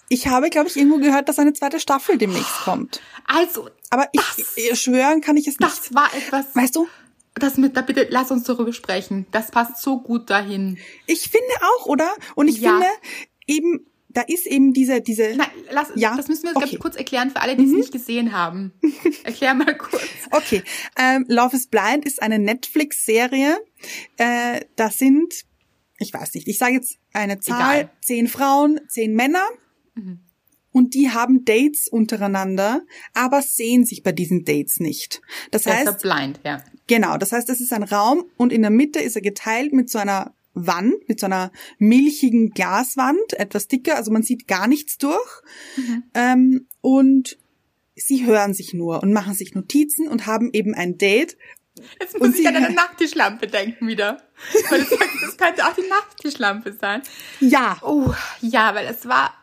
Ich habe, glaube ich, irgendwo gehört, dass eine zweite Staffel demnächst kommt. Also, aber ich, ich schwören kann ich es nicht. Das war etwas. Weißt du? Das mit, da bitte lass uns darüber sprechen. Das passt so gut dahin. Ich finde auch, oder? Und ich ja. finde eben, da ist eben diese, diese. Nein, lass, ja? das müssen wir okay. kurz erklären für alle, die mhm. es nicht gesehen haben. Erklär mal kurz. Okay. Ähm, Love is Blind ist eine Netflix-Serie. Äh, das sind, ich weiß nicht, ich sage jetzt eine Zahl, Egal. zehn Frauen, zehn Männer. Mhm. Und die haben Dates untereinander, aber sehen sich bei diesen Dates nicht. Das Der heißt, ist blind, ja. Genau, das heißt, das ist ein Raum und in der Mitte ist er geteilt mit so einer Wand, mit so einer milchigen Glaswand, etwas dicker, also man sieht gar nichts durch. Mhm. Ähm, und sie hören sich nur und machen sich Notizen und haben eben ein Date. Jetzt muss ich an eine Nachttischlampe denken wieder. Weil das, das könnte auch die Nachttischlampe sein. Ja. Oh, ja, weil es war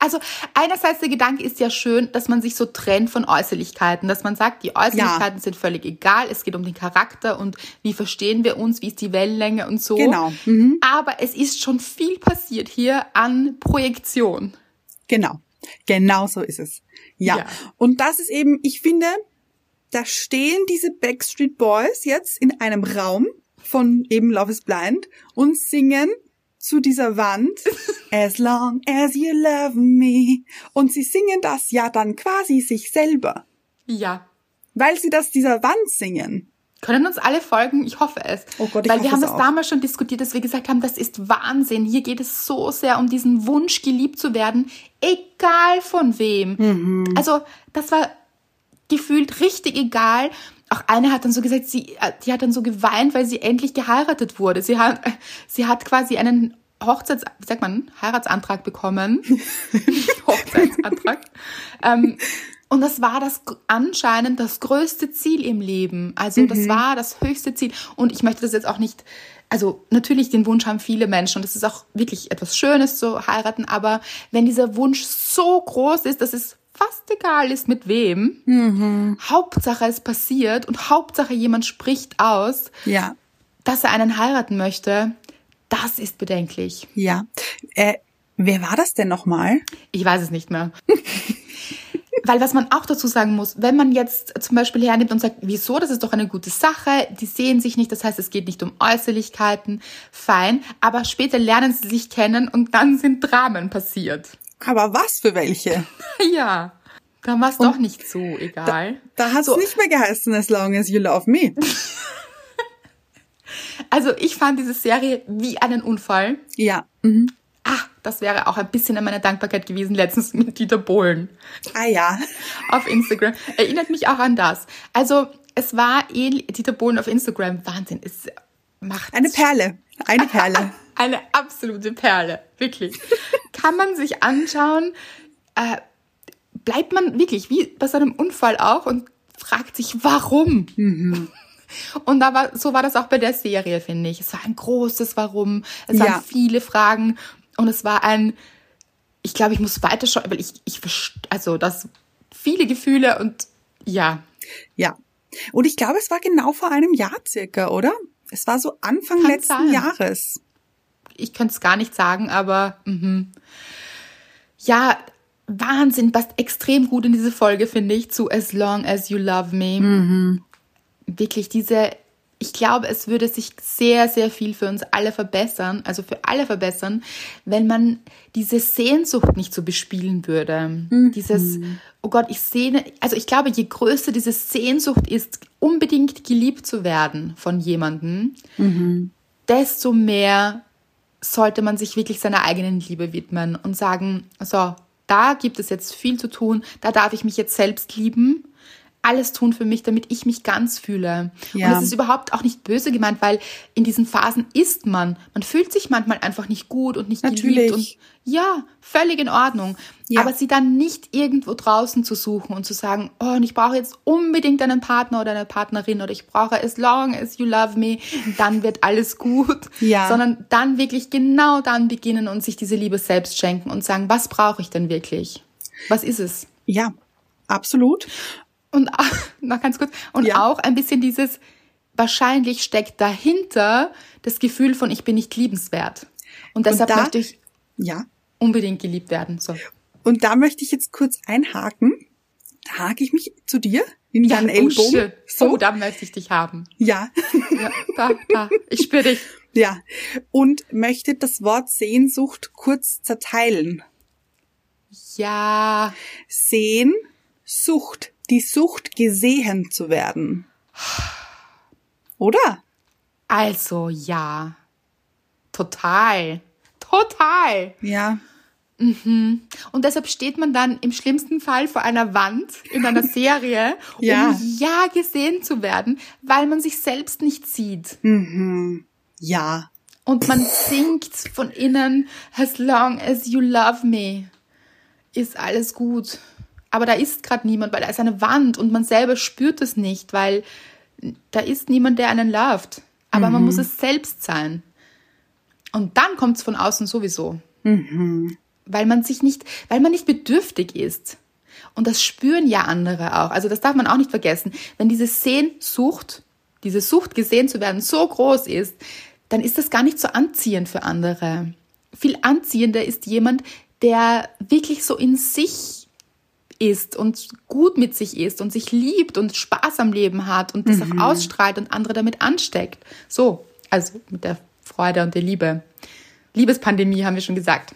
also einerseits der Gedanke ist ja schön, dass man sich so trennt von Äußerlichkeiten, dass man sagt, die Äußerlichkeiten ja. sind völlig egal, es geht um den Charakter und wie verstehen wir uns, wie ist die Wellenlänge und so. Genau. Mhm. Aber es ist schon viel passiert hier an Projektion. Genau. Genau so ist es. Ja. ja. Und das ist eben, ich finde, da stehen diese Backstreet Boys jetzt in einem Raum von eben Love is Blind und singen zu dieser Wand. As long as you love me. Und sie singen das ja dann quasi sich selber. Ja. Weil sie das dieser Wand singen. Können uns alle folgen? Ich hoffe es. Oh Gott, ich Weil wir haben das auch. damals schon diskutiert, dass wir gesagt haben, das ist Wahnsinn. Hier geht es so sehr um diesen Wunsch, geliebt zu werden, egal von wem. Mhm. Also, das war gefühlt richtig egal. Auch eine hat dann so gesagt, sie, äh, die hat dann so geweint, weil sie endlich geheiratet wurde. Sie hat, sie hat quasi einen Hochzeits, wie sagt man, Heiratsantrag bekommen. Hochzeitsantrag. ähm, und das war das anscheinend das größte Ziel im Leben. Also mhm. das war das höchste Ziel. Und ich möchte das jetzt auch nicht, also natürlich den Wunsch haben viele Menschen und es ist auch wirklich etwas Schönes zu heiraten, aber wenn dieser Wunsch so groß ist, dass es fast egal ist mit wem, mhm. Hauptsache es passiert und Hauptsache jemand spricht aus, ja. dass er einen heiraten möchte, das ist bedenklich. Ja. Äh, wer war das denn nochmal? Ich weiß es nicht mehr. Weil was man auch dazu sagen muss, wenn man jetzt zum Beispiel hernimmt und sagt, wieso, das ist doch eine gute Sache, die sehen sich nicht, das heißt, es geht nicht um Äußerlichkeiten, fein, aber später lernen sie sich kennen und dann sind Dramen passiert. Aber was für welche? ja, da war es doch nicht so egal. Da, da hat es so. nicht mehr geheißen, as long as you love me. Also ich fand diese Serie wie einen Unfall. Ja. Mhm. Ah, das wäre auch ein bisschen an meiner Dankbarkeit gewesen, letztens mit Dieter Bohlen. Ah ja. Auf Instagram. Erinnert mich auch an das. Also es war eh Dieter Bohlen auf Instagram. Wahnsinn. Es macht. Eine Perle. Eine Perle. Eine absolute Perle. Wirklich. Kann man sich anschauen. Äh, bleibt man wirklich wie bei seinem Unfall auch und fragt sich, warum? Mhm. Und da war, so war das auch bei der Serie, finde ich. Es war ein großes Warum. Es waren ja. viele Fragen und es war ein ich glaube, ich muss weiterschauen, weil ich, ich, also das, viele Gefühle und ja. Ja. Und ich glaube, es war genau vor einem Jahr circa, oder? Es war so Anfang Kann letzten sein. Jahres. Ich könnte es gar nicht sagen, aber mh. ja, Wahnsinn, passt extrem gut in diese Folge, finde ich, zu As Long as You Love Me. Mhm. Wirklich diese, ich glaube, es würde sich sehr, sehr viel für uns alle verbessern, also für alle verbessern, wenn man diese Sehnsucht nicht so bespielen würde. Mhm. Dieses, oh Gott, ich sehne, also ich glaube, je größer diese Sehnsucht ist, unbedingt geliebt zu werden von jemandem, mhm. desto mehr sollte man sich wirklich seiner eigenen Liebe widmen und sagen, so, da gibt es jetzt viel zu tun, da darf ich mich jetzt selbst lieben, alles tun für mich, damit ich mich ganz fühle. Ja. Und es ist überhaupt auch nicht böse gemeint, weil in diesen Phasen ist man. Man fühlt sich manchmal einfach nicht gut und nicht Natürlich. geliebt und ja, völlig in Ordnung. Ja. Aber sie dann nicht irgendwo draußen zu suchen und zu sagen, oh, und ich brauche jetzt unbedingt einen Partner oder eine Partnerin oder ich brauche as long as you love me, dann wird alles gut. Ja. Sondern dann wirklich genau dann beginnen und sich diese Liebe selbst schenken und sagen, was brauche ich denn wirklich? Was ist es? Ja, absolut. Und noch ganz kurz. Und ja. auch ein bisschen dieses, wahrscheinlich steckt dahinter das Gefühl von, ich bin nicht liebenswert. Und deshalb und da, möchte ich ja. unbedingt geliebt werden. So. Und da möchte ich jetzt kurz einhaken. Da hake ich mich zu dir in ja, deinen oh, Ellbogen. Oh, so, da möchte ich dich haben. Ja. ja da, da. Ich spüre dich. Ja. Und möchte das Wort Sehnsucht kurz zerteilen. Ja. Sehen, Sucht die Sucht, gesehen zu werden. Oder? Also ja. Total. Total. Ja. Mhm. Und deshalb steht man dann im schlimmsten Fall vor einer Wand in einer Serie, ja. um ja gesehen zu werden, weil man sich selbst nicht sieht. Mhm. Ja. Und man singt von innen, as long as you love me, ist alles gut aber da ist gerade niemand, weil da ist eine Wand und man selber spürt es nicht, weil da ist niemand, der einen loved. Aber mhm. man muss es selbst sein. Und dann kommt es von außen sowieso. Mhm. Weil man sich nicht, weil man nicht bedürftig ist. Und das spüren ja andere auch. Also das darf man auch nicht vergessen. Wenn diese Sehnsucht, diese Sucht gesehen zu werden so groß ist, dann ist das gar nicht so anziehend für andere. Viel anziehender ist jemand, der wirklich so in sich ist und gut mit sich ist und sich liebt und Spaß am Leben hat und das mhm. auch ausstrahlt und andere damit ansteckt. So, also mit der Freude und der Liebe. Liebespandemie haben wir schon gesagt.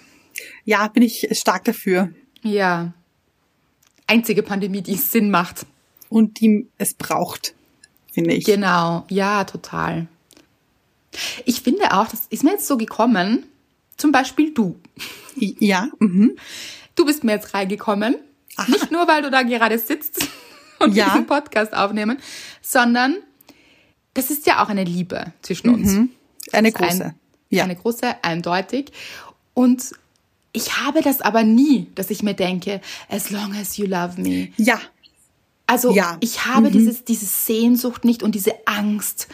Ja, bin ich stark dafür. Ja. Einzige Pandemie, die Sinn macht. Und die es braucht, finde ich. Genau, ja, total. Ich finde auch, das ist mir jetzt so gekommen, zum Beispiel du. Ja. Mhm. Du bist mir jetzt reingekommen Aha. Nicht nur, weil du da gerade sitzt und ja. diesen Podcast aufnehmen, sondern das ist ja auch eine Liebe zwischen uns. Mhm. Eine große. Ein, ja. Eine große, eindeutig. Und ich habe das aber nie, dass ich mir denke, as long as you love me. Ja. Also ja. ich habe mhm. dieses, diese Sehnsucht nicht und diese Angst,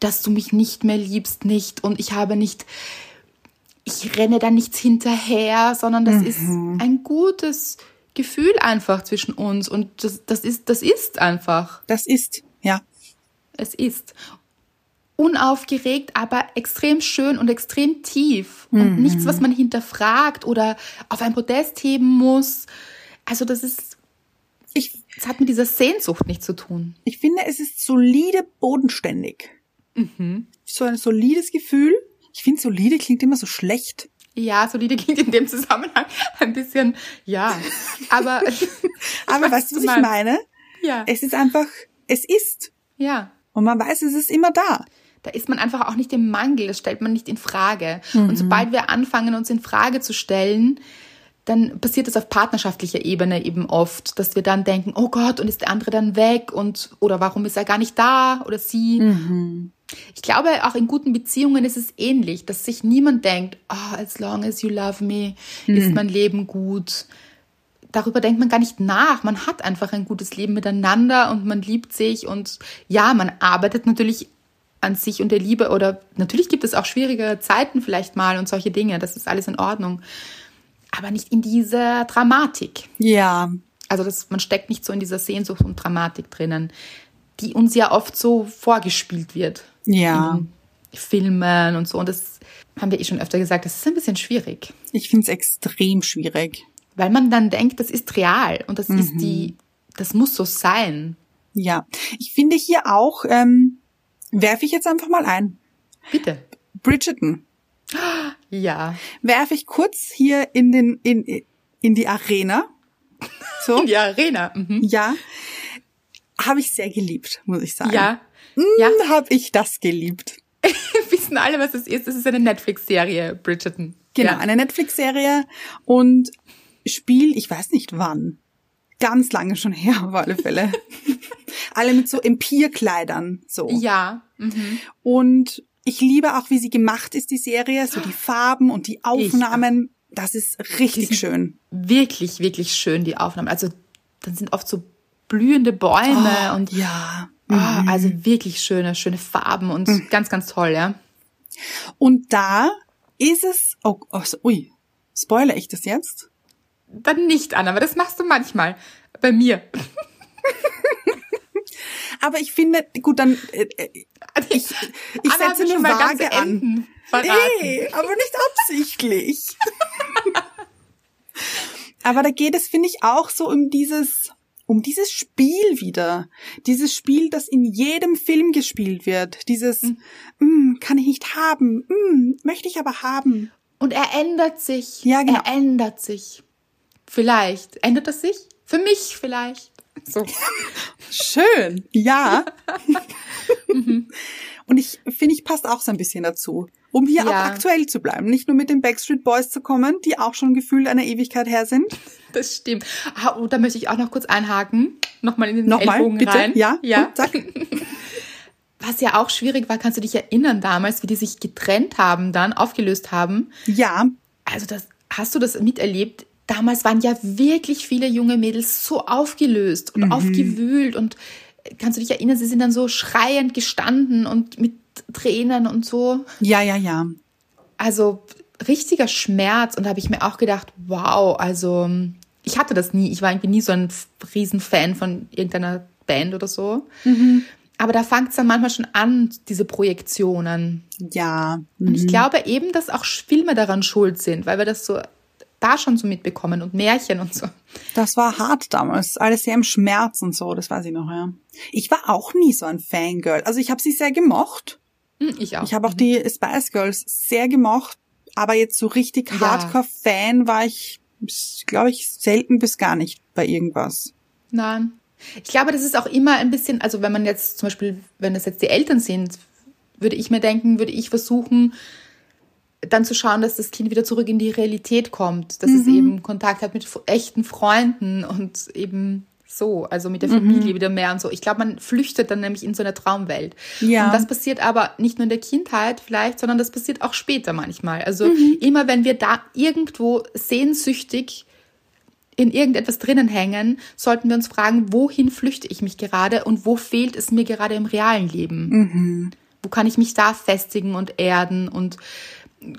dass du mich nicht mehr liebst, nicht. Und ich habe nicht, ich renne da nichts hinterher, sondern das mhm. ist ein gutes, Gefühl einfach zwischen uns und das, das ist, das ist einfach. Das ist, ja. Es ist. Unaufgeregt, aber extrem schön und extrem tief. Und mhm. nichts, was man hinterfragt oder auf ein Podest heben muss. Also das ist, ich, es hat mit dieser Sehnsucht nichts zu tun. Ich finde, es ist solide bodenständig. Mhm. So ein solides Gefühl. Ich finde, solide klingt immer so schlecht. Ja, solide klingt in dem Zusammenhang ein bisschen, ja. Aber, aber weißt du, was ich meine? Ja. Es ist einfach, es ist. Ja. Und man weiß, es ist immer da. Da ist man einfach auch nicht im Mangel, das stellt man nicht in Frage. Mhm. Und sobald wir anfangen, uns in Frage zu stellen, dann passiert es auf partnerschaftlicher Ebene eben oft, dass wir dann denken, oh Gott, und ist der andere dann weg und oder warum ist er gar nicht da oder sie? Mhm. Ich glaube, auch in guten Beziehungen ist es ähnlich, dass sich niemand denkt, oh, as long as you love me, mhm. ist mein Leben gut. Darüber denkt man gar nicht nach. Man hat einfach ein gutes Leben miteinander und man liebt sich und ja, man arbeitet natürlich an sich und der Liebe oder natürlich gibt es auch schwierigere Zeiten vielleicht mal und solche Dinge. Das ist alles in Ordnung. aber nicht in dieser Dramatik. Ja. Also das, man steckt nicht so in dieser Sehnsucht und Dramatik drinnen, die uns ja oft so vorgespielt wird. Ja. In Filmen und so. Und das haben wir eh schon öfter gesagt, das ist ein bisschen schwierig. Ich finde es extrem schwierig. Weil man dann denkt, das ist real und das ist die, das muss so sein. Ja. Ich finde hier auch, ähm, werfe ich jetzt einfach mal ein. Bitte. Bridgerton. Ja. Werfe ich kurz hier in den, in, in die Arena. So. In die Arena. Mhm. Ja. Habe ich sehr geliebt, muss ich sagen. Ja. Mm, Ja. Habe ich das geliebt. Wissen alle, was das ist. Das ist eine Netflix-Serie, Bridgerton. Genau, Ja. eine Netflix-Serie und Spiel, ich weiß nicht wann. Ganz lange schon her, auf alle Fälle. alle mit so Empirkleidern, so. Ja. Mhm. Und ich liebe auch, wie sie gemacht ist, die Serie, so die Farben und die Aufnahmen. Das ist richtig schön. Wirklich, wirklich schön, die Aufnahmen. Also, dann sind oft so blühende Bäume und Ja. Ah, also wirklich schöne, schöne Farben und ganz, ganz toll, ja. Und da ist es, oh, oh ui, spoilere ich das jetzt? Dann nicht, Anna, aber das machst du manchmal. Bei mir. Aber ich finde, gut, dann, äh, äh, ich, ich Anna setze ganze vage an. Verraten. Nee, aber nicht absichtlich. aber da geht es, finde ich, auch so um dieses, um dieses Spiel wieder. Dieses Spiel, das in jedem Film gespielt wird. Dieses, mm, kann ich nicht haben, mm, möchte ich aber haben. Und er ändert sich. Ja, genau. Er ändert sich. Vielleicht. Ändert es sich? Für mich vielleicht. So. Schön, ja. Und ich finde, ich passt auch so ein bisschen dazu. Um hier Ja. auch aktuell zu bleiben. Nicht nur mit den Backstreet Boys zu kommen, die auch schon gefühlt eine Ewigkeit her sind. Das stimmt. Ah, oh, da möchte ich auch noch kurz einhaken. Nochmal in den Nochmal, Ellbogen bitte. rein. Ja, ja. und zack. Was ja auch schwierig war, kannst du dich erinnern damals, wie die sich getrennt haben, dann aufgelöst haben. Ja, Also das, hast du das miterlebt? Damals waren ja wirklich viele junge Mädels so aufgelöst und aufgewühlt und kannst du dich erinnern, sie sind dann so schreiend gestanden und mit Tränen und so. ja, ja, ja. Also richtiger Schmerz und da habe ich mir auch gedacht, wow, also ich hatte das nie. Ich war irgendwie nie so ein Riesenfan von irgendeiner Band oder so. Aber da fängt es dann manchmal schon an, diese Projektionen. Ja. Und ich glaube eben, dass auch Filme daran schuld sind, weil wir das so da schon so mitbekommen und Märchen und so. Das war hart damals. Alles sehr im Schmerz und so, das weiß ich noch, ja. Ich war auch nie so ein Fangirl. Also ich habe sie sehr gemocht. Hm, Ich auch. Ich habe auch die Spice Girls sehr gemocht. Aber jetzt so richtig Ja. Hardcore-Fan war ich, glaube ich, selten bis gar nicht bei irgendwas. Nein. Ich glaube, das ist auch immer ein bisschen, also wenn man jetzt zum Beispiel, wenn das jetzt die Eltern sind, würde ich mir denken, würde ich versuchen, dann zu schauen, dass das Kind wieder zurück in die Realität kommt, dass es eben Kontakt hat mit echten Freunden und eben so, also mit der Familie wieder mehr und so. Ich glaube, man flüchtet dann nämlich in so eine Traumwelt. Ja. Und das passiert aber nicht nur in der Kindheit vielleicht, sondern das passiert auch später manchmal. Also immer wenn wir da irgendwo sehnsüchtig in irgendetwas drinnen hängen, sollten wir uns fragen, wohin flüchte ich mich gerade und wo fehlt es mir gerade im realen Leben? Wo kann ich mich da festigen und erden und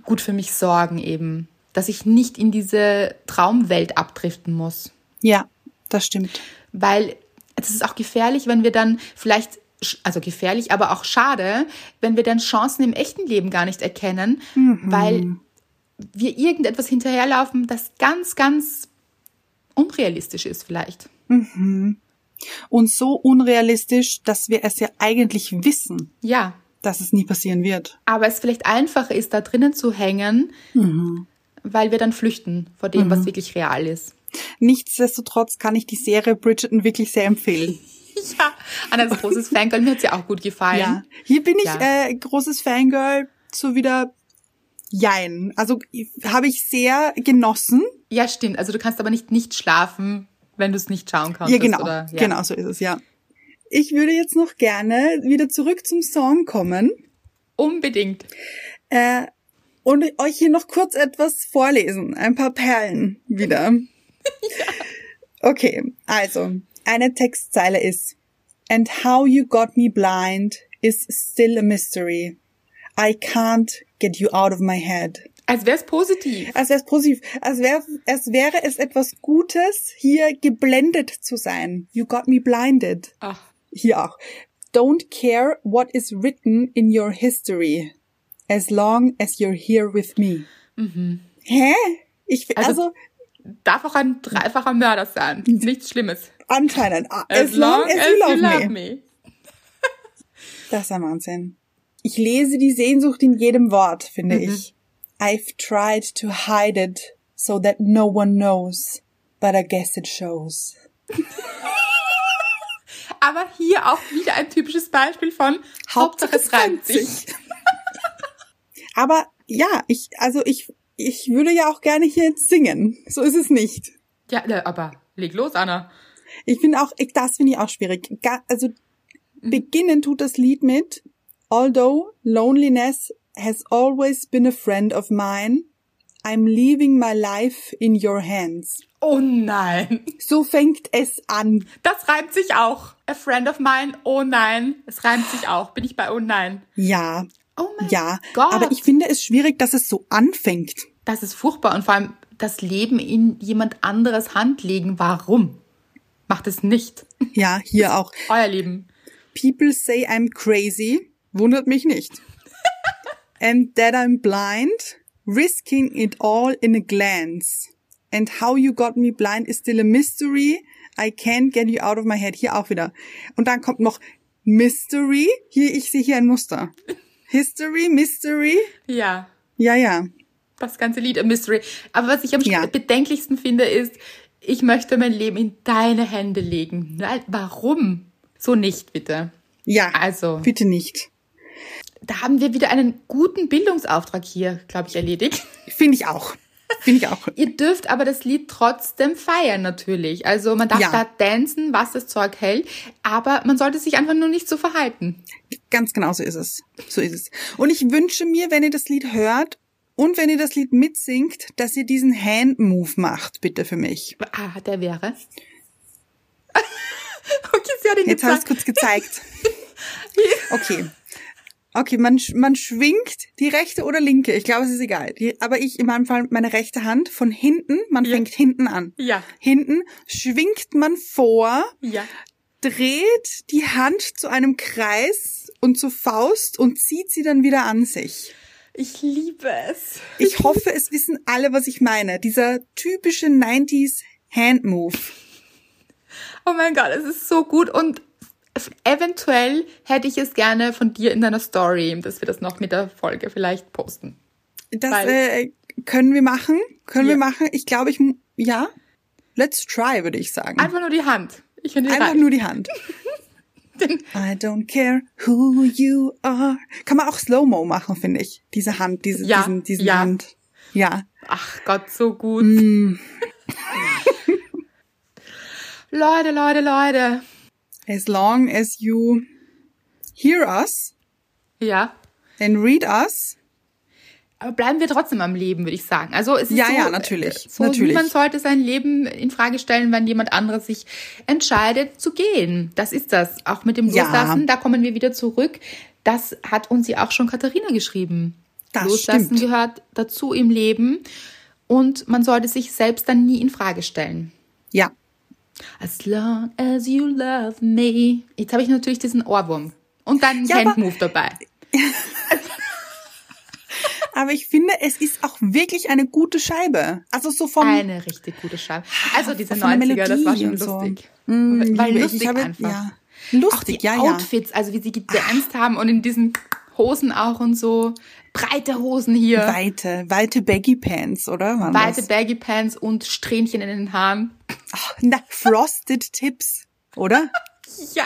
gut für mich sorgen eben, dass ich nicht in diese Traumwelt abdriften muss. Ja, das stimmt. Weil es ist auch gefährlich, wenn wir dann vielleicht, also gefährlich, aber auch schade, wenn wir dann Chancen im echten Leben gar nicht erkennen, weil wir irgendetwas hinterherlaufen, das ganz, ganz unrealistisch ist vielleicht. Und so unrealistisch, dass wir es ja eigentlich wissen, Ja, dass es nie passieren wird. aber es vielleicht einfacher ist, da drinnen zu hängen, weil wir dann flüchten vor dem, was wirklich real ist. Nichtsdestotrotz kann ich die Serie Bridgerton wirklich sehr empfehlen. Ja, Anna ist großes Fangirl, mir hat sie auch gut gefallen. Ja. Hier bin ich Ja. äh, großes Fangirl, so wieder Jein. Also habe ich sehr genossen. Ja, stimmt. Also du kannst aber nicht nicht schlafen, wenn du es nicht schauen kannst. Ja, genau. Oder, ja. Genau so ist es, ja. Ich würde jetzt noch gerne wieder zurück zum Song kommen Unbedingt. äh, und euch hier noch kurz etwas vorlesen. Ein paar Perlen wieder. Okay, also eine Textzeile ist And how you got me blind is still a mystery. I can't get you out of my head. Als wäre es positiv. Als wäre es positiv. Als, wär, als wäre es etwas Gutes, hier geblendet zu sein. You got me blinded. Ach. Hier auch. Don't care what is written in your history. As long as you're here with me. Hä? Ich, Also- also, Darf auch ein dreifacher Mörder sein. Nichts Schlimmes. anscheinend. ah, As, long, as, you love, me. me. Das ist ein Wahnsinn. Ich lese die Sehnsucht in jedem Wort, finde ich. I've tried to hide it so that no one knows, but I guess it shows. Aber hier auch wieder ein typisches Beispiel von Hauptsache es reimt sich. Aber ja, ich, also ich, ich würde ja auch gerne hier jetzt singen. So ist es nicht. Ja, ne, aber leg los, Anna. Ich finde auch, ich- das finde ich auch schwierig. Also beginnen tut das Lied mit Although loneliness has always been a friend of mine, I'm leaving my life in your hands. Oh nein. So fängt es an. Das reimt sich auch. A friend of mine. Oh nein. Es reimt sich auch. Bin ich bei Oh nein. Ja, Oh mein ja. Gott. Aber ich finde es schwierig, dass es so anfängt. Das ist furchtbar und vor allem das Leben in jemand anderes Hand legen. Warum? Macht es nicht. Ja, hier auch. Euer Leben. People say I'm crazy. Wundert mich nicht. And that I'm blind. Risking it all in a glance. And how you got me blind is still a mystery. I can't get you out of my head. Hier auch wieder. Und dann kommt noch Mystery. Hier, ich sehe hier ein Muster. History, Mystery. Ja. Ja, ja. Das ganze Lied a Mystery. Aber was ich am Ja. bedenklichsten finde, ist, ich möchte mein Leben in deine Hände legen. Warum? So nicht, bitte. Ja. Also. Bitte nicht. Da haben wir wieder einen guten Bildungsauftrag hier, glaube ich, erledigt. Finde ich auch. Finde ich auch. Ihr dürft aber das Lied trotzdem feiern natürlich. Also man darf Ja. da tanzen, was das Zeug hält, aber man sollte sich einfach nur nicht so verhalten. Ganz genau so ist es. So ist es. Und ich wünsche mir, wenn ihr das Lied hört und wenn ihr das Lied mitsingt, dass ihr diesen Hand-Move macht, bitte für mich. Ah, der wäre. okay, sie hat ihn Jetzt es gezeigt. kurz gezeigt. Okay. Okay, man, man schwingt die rechte oder linke. Ich glaube, es ist egal. Die, aber ich in meinem Fall meine rechte Hand von hinten. Man Ja. fängt hinten an. Ja. Hinten schwingt man vor, Ja. dreht die Hand zu einem Kreis und zur Faust und zieht sie dann wieder an sich. Ich liebe es. Ich hoffe, es wissen alle, was ich meine. Dieser typische 90s Hand Move. Oh mein Gott, es ist so gut und eventuell hätte ich es gerne von dir in deiner Story, dass wir das noch mit der Folge vielleicht posten. Das Weil- äh, können wir machen. Können Ja. wir machen. Ich glaube, ich ja. Let's try, würde ich sagen. Einfach nur die Hand. Ich finde Einfach reicht. nur die Hand. I don't care who you are. Kann man auch Slow-Mo machen, finde ich. Diese Hand, diese, Ja, diesen, diesen ja. Hand. Ja. Ach Gott, so gut. Mm. Leute, Leute, Leute. As long as you hear us Ja. and read us. Aber bleiben wir trotzdem am Leben, würde ich sagen. Also es ist Ja, so, ja, natürlich, äh, So, natürlich. Niemand sollte sein Leben in Frage stellen, wenn jemand anderes sich entscheidet zu gehen. Das ist das. Auch mit dem Ja. Loslassen, da kommen wir wieder zurück. Das hat uns ja auch schon Katharina geschrieben. Das Loslassen stimmt. gehört dazu im Leben und man sollte sich selbst dann nie in Frage stellen. Ja. As long as you love me. Jetzt habe ich natürlich diesen Ohrwurm. Und dann Ja, Handmove dabei. Aber ich finde, es ist auch wirklich eine gute Scheibe. Also so vom, Eine richtig gute Scheibe. Also diese von der 90er, das war schon und so. lustig. Mm, Weil lustig ich habe, einfach. Ja. Auch Lustig, die ja, ja. Outfits, also wie sie gedanced haben und in diesen Hosen auch und so. Breite Hosen hier. Weite, weite Baggy Pants, oder? Waren Weite das? Baggy Pants und Strähnchen in den Haaren. Ach, na, Frosted Tips, oder? Ja,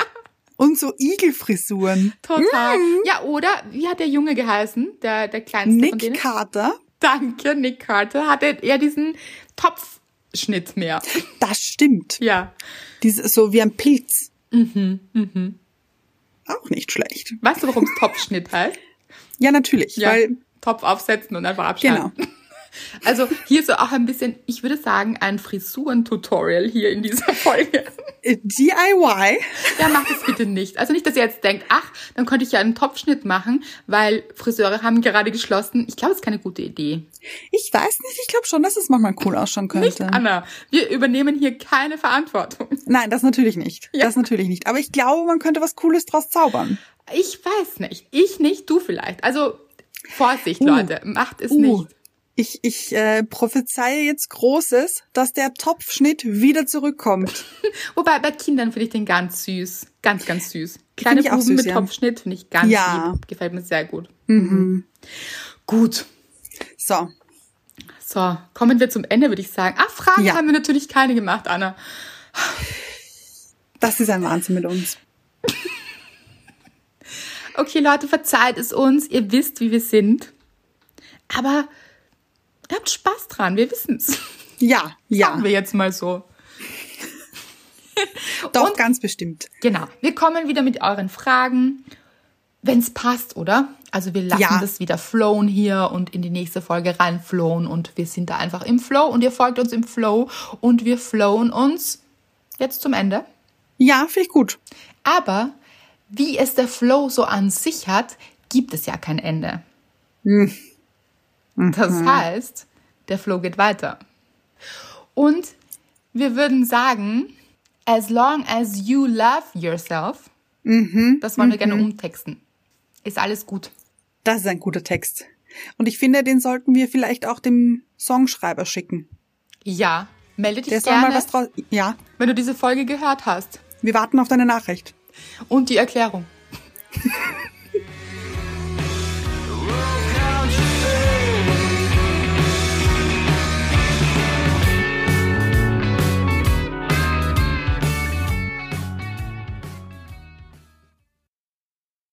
Und so Igelfrisuren. total. Ja, oder wie hat der Junge geheißen? Der, der kleinste von Nick denen? Carter. Danke, Nick Carter. Hatte eher diesen Topfschnitt mehr. Das stimmt. Ja. Diese, so wie ein Pilz. Mhm, mhm. Auch nicht schlecht. Weißt du, warum es Topfschnitt heißt? Ja, natürlich, Ja. weil, Topf aufsetzen und einfach abschneiden. genau. Also hier so auch ein bisschen, ich würde sagen, ein Frisuren-Tutorial hier in dieser Folge. Äh, DIY? Ja, macht es bitte nicht. Also nicht, dass ihr jetzt denkt, ach, dann könnte ich ja einen Topfschnitt machen, weil Friseure haben gerade geschlossen. Ich glaube, es ist keine gute Idee. Ich weiß nicht, ich glaube schon, dass es manchmal cool ausschauen könnte. Nicht, Anna. Wir übernehmen hier keine Verantwortung. Nein, das natürlich nicht. Ja. Das natürlich nicht. Aber ich glaube, man könnte was Cooles draus zaubern. Ich weiß nicht. Ich nicht, du vielleicht. Also Vorsicht, Uh. Leute. Macht es Uh. nicht. Ich, ich äh, prophezeie jetzt Großes, dass der Topfschnitt wieder zurückkommt. Wobei bei Kindern finde ich den ganz süß. Ganz, ganz süß. Kleine Buben süß, mit ja. Topfschnitt finde ich ganz Ja. lieb. Gefällt mir sehr gut. Mhm. Gut. So, So, kommen wir zum Ende, würde ich sagen. Ah, Fragen Ja. haben wir natürlich keine gemacht, Anna. das ist ein Wahnsinn mit uns. Okay, Leute, verzeiht es uns. Ihr wisst, wie wir sind. Aber ihr habt Spaß dran. Wir wissen's. Ja, ja, Sagen wir jetzt mal so. doch, Und- ganz bestimmt. Genau. Wir kommen wieder mit euren Fragen, wenn's passt, oder? Also wir lassen Ja. das wieder flowen hier und in die nächste Folge reinflowen und wir sind da einfach im Flow und ihr folgt uns im Flow und wir flowen uns jetzt zum Ende. Ja, finde ich gut. Aber wie es der Flow so an sich hat, gibt es ja kein Ende. Das heißt, der Flow geht weiter. Und wir würden sagen, as long as you love yourself, das wollen wir gerne umtexten. Ist alles gut. Das ist ein guter Text. Und ich finde, den sollten wir vielleicht auch dem Songschreiber schicken. Ja, melde dich Der soll gerne, mal was draus. Ja, wenn du diese Folge gehört hast. wir warten auf deine Nachricht. Und die Erklärung.